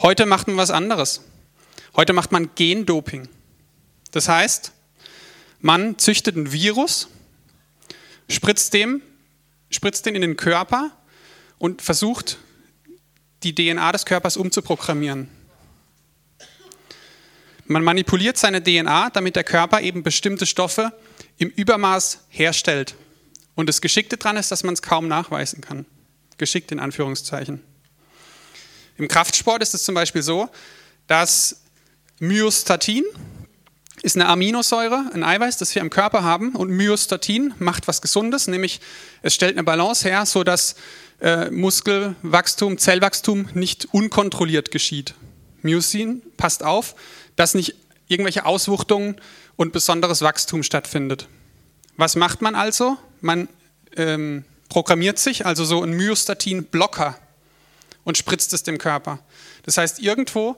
Heute macht man was anderes. Heute macht man Gendoping. Das heißt, man züchtet ein Virus, spritzt, dem, spritzt den in den Körper und versucht, die DNA des Körpers umzuprogrammieren. Man manipuliert seine DNA, damit der Körper eben bestimmte Stoffe im Übermaß herstellt. Und das Geschickte daran ist, dass man es kaum nachweisen kann. Geschickt in Anführungszeichen. Im Kraftsport ist es zum Beispiel so, dass Myostatin ist eine Aminosäure, ein Eiweiß, das wir im Körper haben. Und Myostatin macht was Gesundes, nämlich es stellt eine Balance her, sodass äh, Muskelwachstum, Zellwachstum nicht unkontrolliert geschieht. Myosin passt auf, dass nicht irgendwelche Auswuchtungen und besonderes Wachstum stattfindet. Was macht man also? Man ähm, programmiert sich also so einen Myostatin-Blocker und spritzt es dem Körper. Das heißt, irgendwo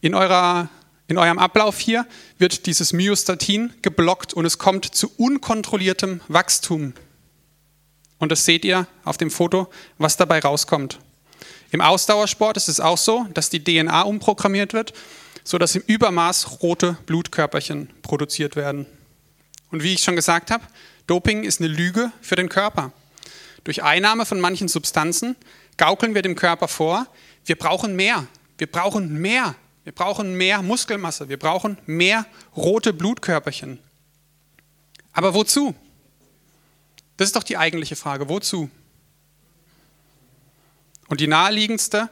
in eurer in eurem Ablauf hier wird dieses Myostatin geblockt und es kommt zu unkontrolliertem Wachstum. Und das seht ihr auf dem Foto, was dabei rauskommt. Im Ausdauersport ist es auch so, dass die DNA umprogrammiert wird, sodass im Übermaß rote Blutkörperchen produziert werden. Und wie ich schon gesagt habe, Doping ist eine Lüge für den Körper. Durch Einnahme von manchen Substanzen gaukeln wir dem Körper vor, wir brauchen mehr, wir brauchen mehr, wir brauchen mehr Muskelmasse, wir brauchen mehr rote Blutkörperchen. Aber wozu? Das ist doch die eigentliche Frage, wozu? Und die naheliegendste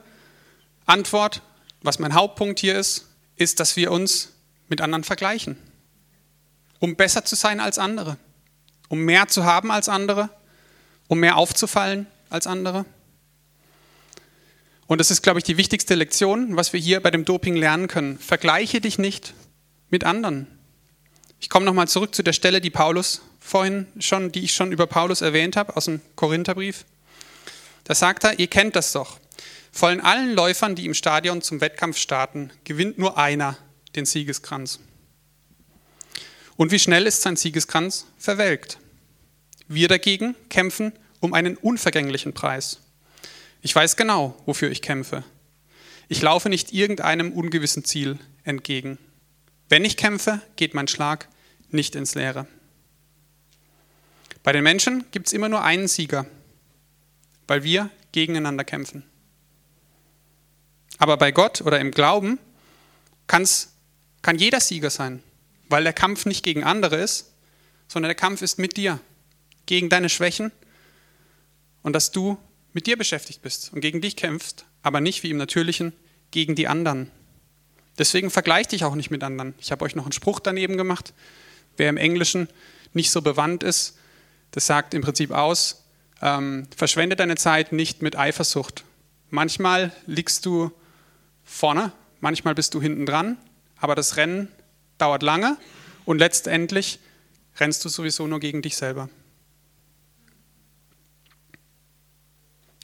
Antwort, was mein Hauptpunkt hier ist, ist, dass wir uns mit anderen vergleichen, um besser zu sein als andere, um mehr zu haben als andere, um mehr aufzufallen als andere. Und das ist, glaube ich, die wichtigste Lektion, was wir hier bei dem Doping lernen können. Vergleiche dich nicht mit anderen. Ich komme nochmal zurück zu der Stelle, die Paulus vorhin schon, die ich schon über Paulus erwähnt habe, aus dem Korintherbrief. Da sagt er, ihr kennt das doch. Von allen Läufern, die im Stadion zum Wettkampf starten, gewinnt nur einer den Siegeskranz. Und wie schnell ist sein Siegeskranz verwelkt? Wir dagegen kämpfen um einen unvergänglichen Preis. Ich weiß genau, wofür ich kämpfe. Ich laufe nicht irgendeinem ungewissen Ziel entgegen. Wenn ich kämpfe, geht mein Schlag nicht ins Leere. Bei den Menschen gibt es immer nur einen Sieger, weil wir gegeneinander kämpfen. Aber bei Gott oder im Glauben kann's, kann jeder Sieger sein, weil der Kampf nicht gegen andere ist, sondern der Kampf ist mit dir, gegen deine Schwächen und dass du mit dir beschäftigt bist und gegen dich kämpfst, aber nicht wie im Natürlichen gegen die anderen. Deswegen vergleich dich auch nicht mit anderen. Ich habe euch noch einen Spruch daneben gemacht. Wer im Englischen nicht so bewandt ist, das sagt im Prinzip aus, ähm, verschwende deine Zeit nicht mit Eifersucht. Manchmal liegst du vorne, manchmal bist du hinten dran, aber das Rennen dauert lange und letztendlich rennst du sowieso nur gegen dich selber.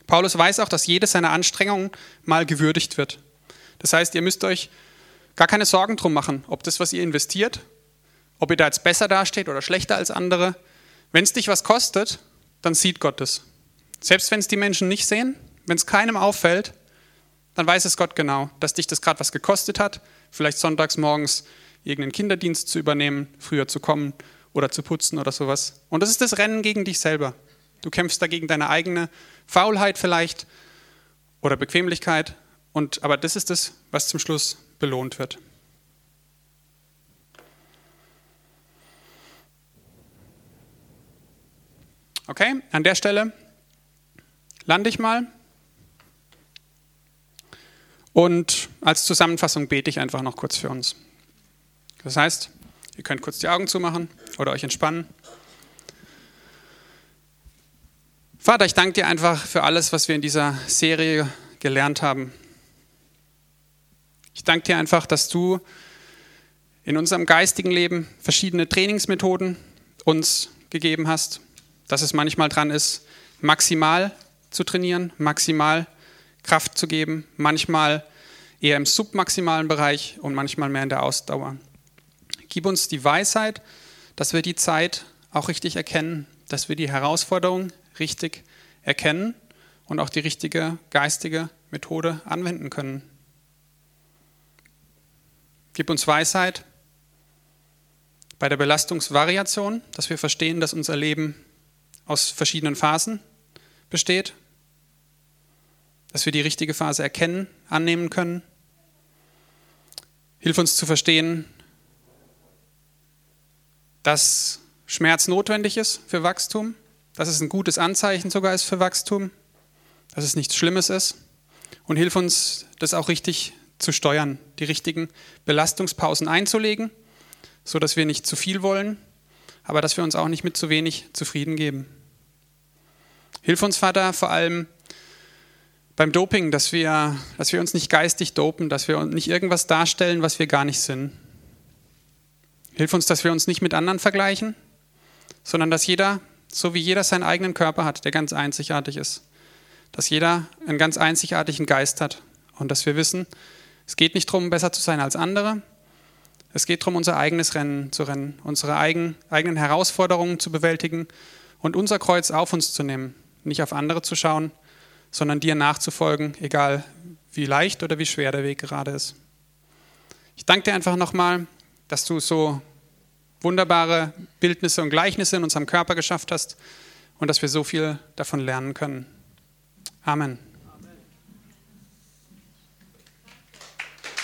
Paulus weiß auch, dass jede seiner Anstrengungen mal gewürdigt wird. Das heißt, ihr müsst euch gar keine Sorgen drum machen, ob das, was ihr investiert, ob ihr da jetzt besser dasteht oder schlechter als andere. Wenn es dich was kostet, dann sieht Gott es. Selbst wenn es die Menschen nicht sehen, wenn es keinem auffällt, dann weiß es Gott genau, dass dich das gerade was gekostet hat, vielleicht sonntags morgens irgendeinen Kinderdienst zu übernehmen, früher zu kommen oder zu putzen oder sowas. Und das ist das Rennen gegen dich selber. Du kämpfst dagegen deine eigene Faulheit vielleicht oder Bequemlichkeit. Und, aber das ist das, was zum Schluss belohnt wird. Okay, an der Stelle lande ich mal. Und als Zusammenfassung bete ich einfach noch kurz für uns. Das heißt, ihr könnt kurz die Augen zumachen oder euch entspannen. Vater, ich danke dir einfach für alles, was wir in dieser Serie gelernt haben. Ich danke dir einfach, dass du in unserem geistigen Leben verschiedene Trainingsmethoden uns gegeben hast, dass es manchmal dran ist, maximal zu trainieren, maximal Kraft zu geben, manchmal eher im submaximalen Bereich und manchmal mehr in der Ausdauer. Gib uns die Weisheit, dass wir die Zeit auch richtig erkennen, dass wir die Herausforderungen richtig erkennen und auch die richtige geistige Methode anwenden können. Gib uns Weisheit bei der Belastungsvariation, dass wir verstehen, dass unser Leben aus verschiedenen Phasen besteht, dass wir die richtige Phase erkennen, annehmen können. Hilf uns zu verstehen, dass Schmerz notwendig ist für Wachstum dass es ein gutes Anzeichen sogar ist für Wachstum, dass es nichts Schlimmes ist. Und hilf uns, das auch richtig zu steuern, die richtigen Belastungspausen einzulegen, so dass wir nicht zu viel wollen, aber dass wir uns auch nicht mit zu wenig zufrieden geben. Hilf uns, Vater, vor allem beim Doping, dass wir, dass wir uns nicht geistig dopen, dass wir nicht irgendwas darstellen, was wir gar nicht sind. Hilf uns, dass wir uns nicht mit anderen vergleichen, sondern dass jeder so wie jeder seinen eigenen Körper hat, der ganz einzigartig ist. Dass jeder einen ganz einzigartigen Geist hat und dass wir wissen, es geht nicht darum, besser zu sein als andere. Es geht darum, unser eigenes Rennen zu rennen, unsere eigen, eigenen Herausforderungen zu bewältigen und unser Kreuz auf uns zu nehmen, nicht auf andere zu schauen, sondern dir nachzufolgen, egal wie leicht oder wie schwer der Weg gerade ist. Ich danke dir einfach nochmal, dass du so wunderbare Bildnisse und Gleichnisse in unserem Körper geschafft hast und dass wir so viel davon lernen können. Amen.